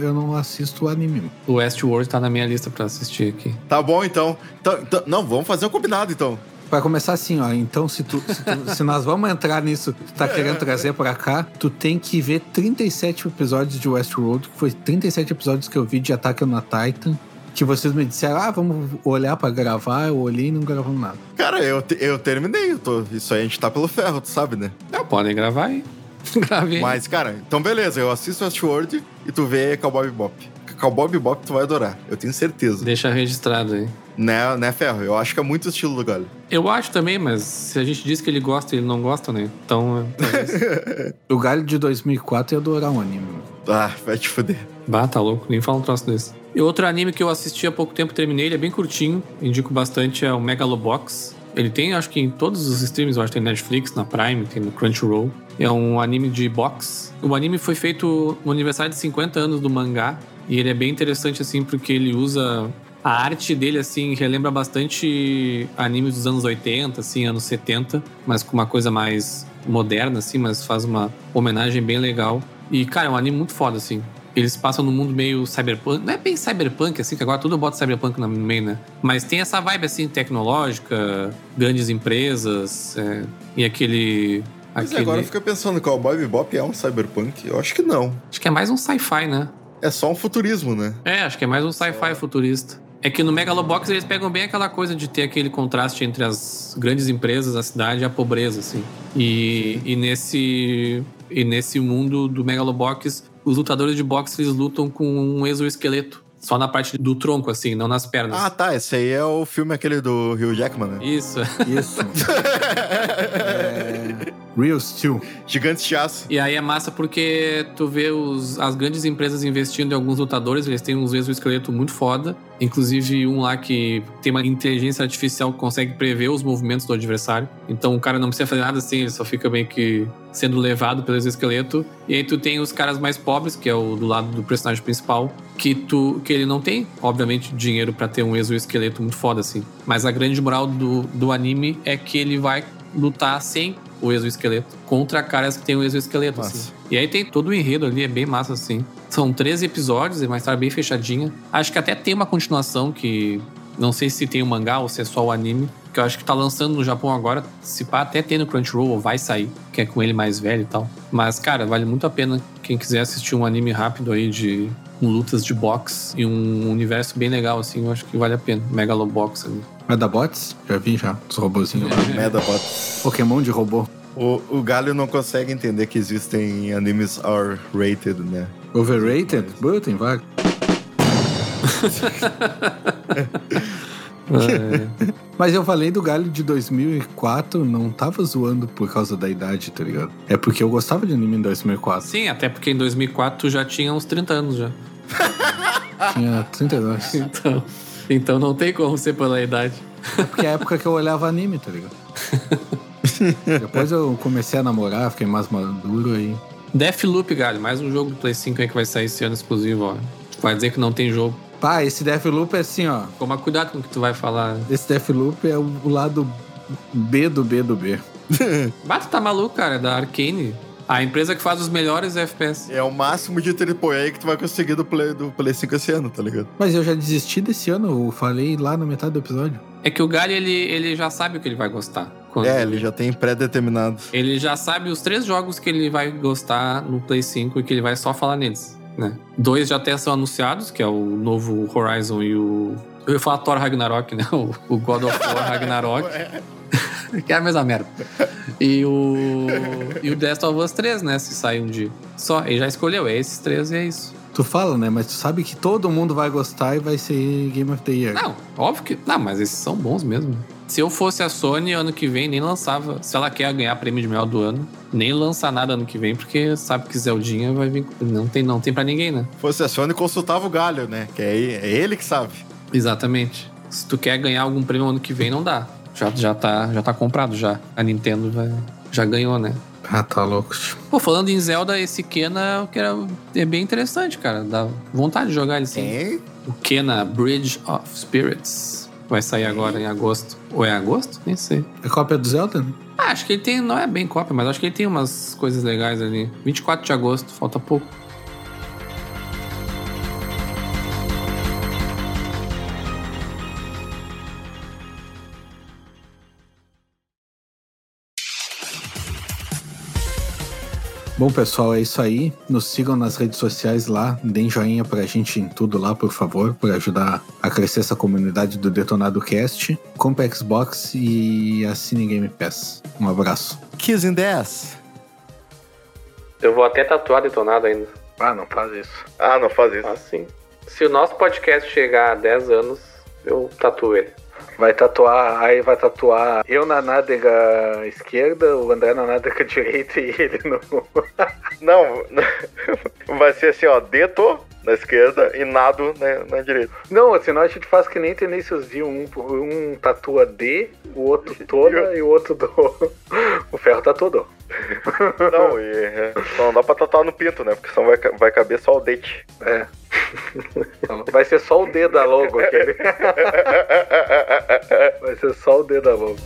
E: eu não assisto o anime.
C: O Westworld tá na minha lista pra assistir aqui.
D: Tá bom, então. Então- então- não, vamos fazer um combinado, então.
E: Pra começar assim, ó, então se, tu, se, tu- se nós vamos entrar nisso que tu tá querendo trazer pra cá, tu tem que ver 37 episódios de Westworld, que foi 37 episódios que eu vi de Attack on Titan, que vocês me disseram, ah, vamos olhar pra gravar, eu olhei e não gravamos nada.
D: Cara, eu, te- eu terminei. Eu tô, isso aí a gente tá pelo ferro, tu sabe, né?
C: Não, podem gravar aí. Gravei.
D: Mas, cara, então beleza. Eu assisto Westworld e tu vê Cowboy Bebop. Cowboy Bebop tu vai adorar. Eu tenho certeza.
C: Deixa registrado aí.
D: Né, né, Ferro? Eu acho que é muito o estilo do Galho.
C: Eu acho também, mas se a gente diz que ele gosta e ele não gosta, né? Então, é, talvez.
E: O Galho de 2004 ia adorar um anime.
D: Ah, vai te fuder.
C: bah, tá louco, nem fala um troço desse. E outro anime que eu assisti há pouco tempo, terminei, ele é bem curtinho, indico bastante, é o Megalobox. Ele tem, acho que em todos os streams, eu acho que tem Netflix, na Prime, tem no Crunchyroll. É um anime de box. O anime foi feito no aniversário de 50 anos do mangá. E ele é bem interessante, assim, porque ele usa. A arte dele, assim, relembra bastante animes dos anos 80, assim, anos 70, mas com uma coisa mais moderna, assim, mas faz uma homenagem bem legal. E, cara, é um anime muito foda, assim. Eles passam num mundo meio cyberpunk. Não é bem cyberpunk, assim, que agora tudo bota cyberpunk no meio, né? Mas tem essa vibe, assim, tecnológica, grandes empresas, é, e aquele.
D: Mas
C: aquele...
D: agora fica pensando, Cowboy Bebop é um cyberpunk? Eu acho que não.
C: Acho que é mais um sci-fi, né?
D: É só um futurismo, né?
C: É, acho que é mais um sci-fi futurista. É que no Megalobox eles pegam bem aquela coisa de ter aquele contraste entre as grandes empresas, a cidade e a pobreza, assim. E, e nesse e nesse mundo do Megalobox, os lutadores de boxe eles lutam com um exoesqueleto. Só na parte do tronco, assim, não nas pernas.
D: Ah, tá. Esse aí é o filme aquele do Hugh Jackman, né?
C: Isso.
E: Isso. Real Steel.
D: Gigantes de aço.
C: E aí é massa porque tu vê os, as grandes empresas investindo em alguns lutadores, eles têm uns exoesqueleto muito foda. Inclusive um lá que tem uma inteligência artificial que consegue prever os movimentos do adversário. Então o cara não precisa fazer nada assim, ele só fica meio que sendo levado pelo exoesqueleto. E aí tu tem os caras mais pobres, que é o do lado do personagem principal, que tu que ele não tem, obviamente, dinheiro pra ter um exoesqueleto muito foda assim. Mas a grande moral do, do anime é que ele vai lutar sem o exoesqueleto contra caras que tem o exoesqueleto, assim. E aí tem todo o enredo ali, é bem massa, assim. São 13 episódios, é uma história bem fechadinha. Acho que até tem uma continuação que. Não sei se tem o mangá ou se é só o anime. Que eu acho que tá lançando no Japão agora. Se pá, até tem no Crunchyroll, ou vai sair. Que é com ele mais velho e tal. Mas, cara, vale muito a pena. Quem quiser assistir um anime rápido aí de. Com lutas de boxe e um universo bem legal, assim, eu acho que vale a pena. Megalobox ali.
E: Medabots? Já vi já, os robozinhos lá.
D: Medabot.
E: Pokémon de robô.
D: O, o Galho não consegue entender que existem animes R-rated, né?
E: Overrated? Boa, tem vários.
C: É,
E: Mas eu falei do Galho de 2004, não tava zoando por causa da idade, tá ligado? É porque eu gostava de anime em 2004.
C: Sim, até porque em 2004 tu já tinha uns 30 anos já.
E: Tinha 32.
C: Então, então não tem como ser pela idade.
E: É porque é a época que eu olhava anime, tá ligado? Depois eu comecei a namorar, fiquei mais maduro aí.
C: Deathloop, galho, mais um jogo do Play 5 aí que vai sair esse ano exclusivo, ó. Vai dizer que não tem jogo.
E: Pá, esse Deathloop é assim, ó.
C: Toma cuidado com o que tu vai falar.
E: Esse Deathloop é o lado B do B do B.
C: Bata tá maluco, cara, é da Arcane. A empresa que faz os melhores FPS.
D: É o máximo de AAA que tu vai conseguir do Play, do Play 5 esse ano, tá ligado?
E: Mas eu já desisti desse ano, eu falei lá na metade do episódio.
C: É que o Galho, ele, ele já sabe o que ele vai gostar. Quando-
D: É, ele já tem pré-determinado.
C: Ele já sabe os três jogos que ele vai gostar no Play 5 e que ele vai só falar neles, né? Dois já até são anunciados, que é o novo Horizon e o... Eu ia falar Thor Ragnarok, né? O, God of War Ragnarok. que é a mesma merda. E o... E o Last of Us 3, né? Se sair um dia. Só, ele já escolheu. É esses três e é isso.
E: Tu fala, né? Mas tu sabe que todo mundo vai gostar e vai ser Game of the Year.
C: Não, óbvio que... Não, mas esses são bons mesmo. Se eu fosse a Sony, ano que vem nem lançava. Se ela quer ganhar prêmio de melhor do ano, nem lançar nada ano que vem, porque sabe que Zeldinha vai vir. Não tem, não tem pra ninguém, né?
D: Fosse a Sony, consultava o galho, né? Que é, é ele que sabe.
C: Exatamente. Se tu quer ganhar algum prêmio ano que vem, não dá. Já, já, tá, já tá comprado já. A Nintendo vai, já ganhou, né?
E: Ah, tá louco.
C: Pô, falando em Zelda, esse Kena que era, é bem interessante, cara. Dá vontade de jogar ele sim.
D: É?
C: O Kena Bridge of Spirits. Vai sair agora em agosto. Ou é agosto? Nem sei.
E: É cópia do Zelda?
C: Ah, acho que ele tem. Não é bem cópia, mas acho que ele tem umas coisas legais ali. 24 de agosto, falta pouco.
E: Bom, pessoal, é isso aí. Nos sigam nas redes sociais lá, deem joinha pra gente em tudo lá, por favor, por ajudar a crescer essa comunidade do Detonado Cast. Compre Xbox e assine Game Pass. Um abraço.
D: Kiss in the ass.
C: Eu vou até tatuar detonado ainda.
E: Ah, não faz isso.
D: Ah, não faz isso.
C: Assim. Se o nosso podcast chegar a 10 anos, eu tatuo ele.
E: Vai tatuar, aí vai tatuar eu na nádega esquerda, o André na nádega direita e ele no.
D: Não, vai ser assim, ó, deto na esquerda e nado na, na direita.
E: Não, senão a gente faz que nem Tenícios D, um, um tatua D, o outro toda e o outro do. O ferro tá todo.
D: Não, e é, não dá pra tatuar no pinto, né? Porque senão vai, vai caber só o dente.
E: É. Vai ser só o D da logo aquele. Vai ser só o D da logo.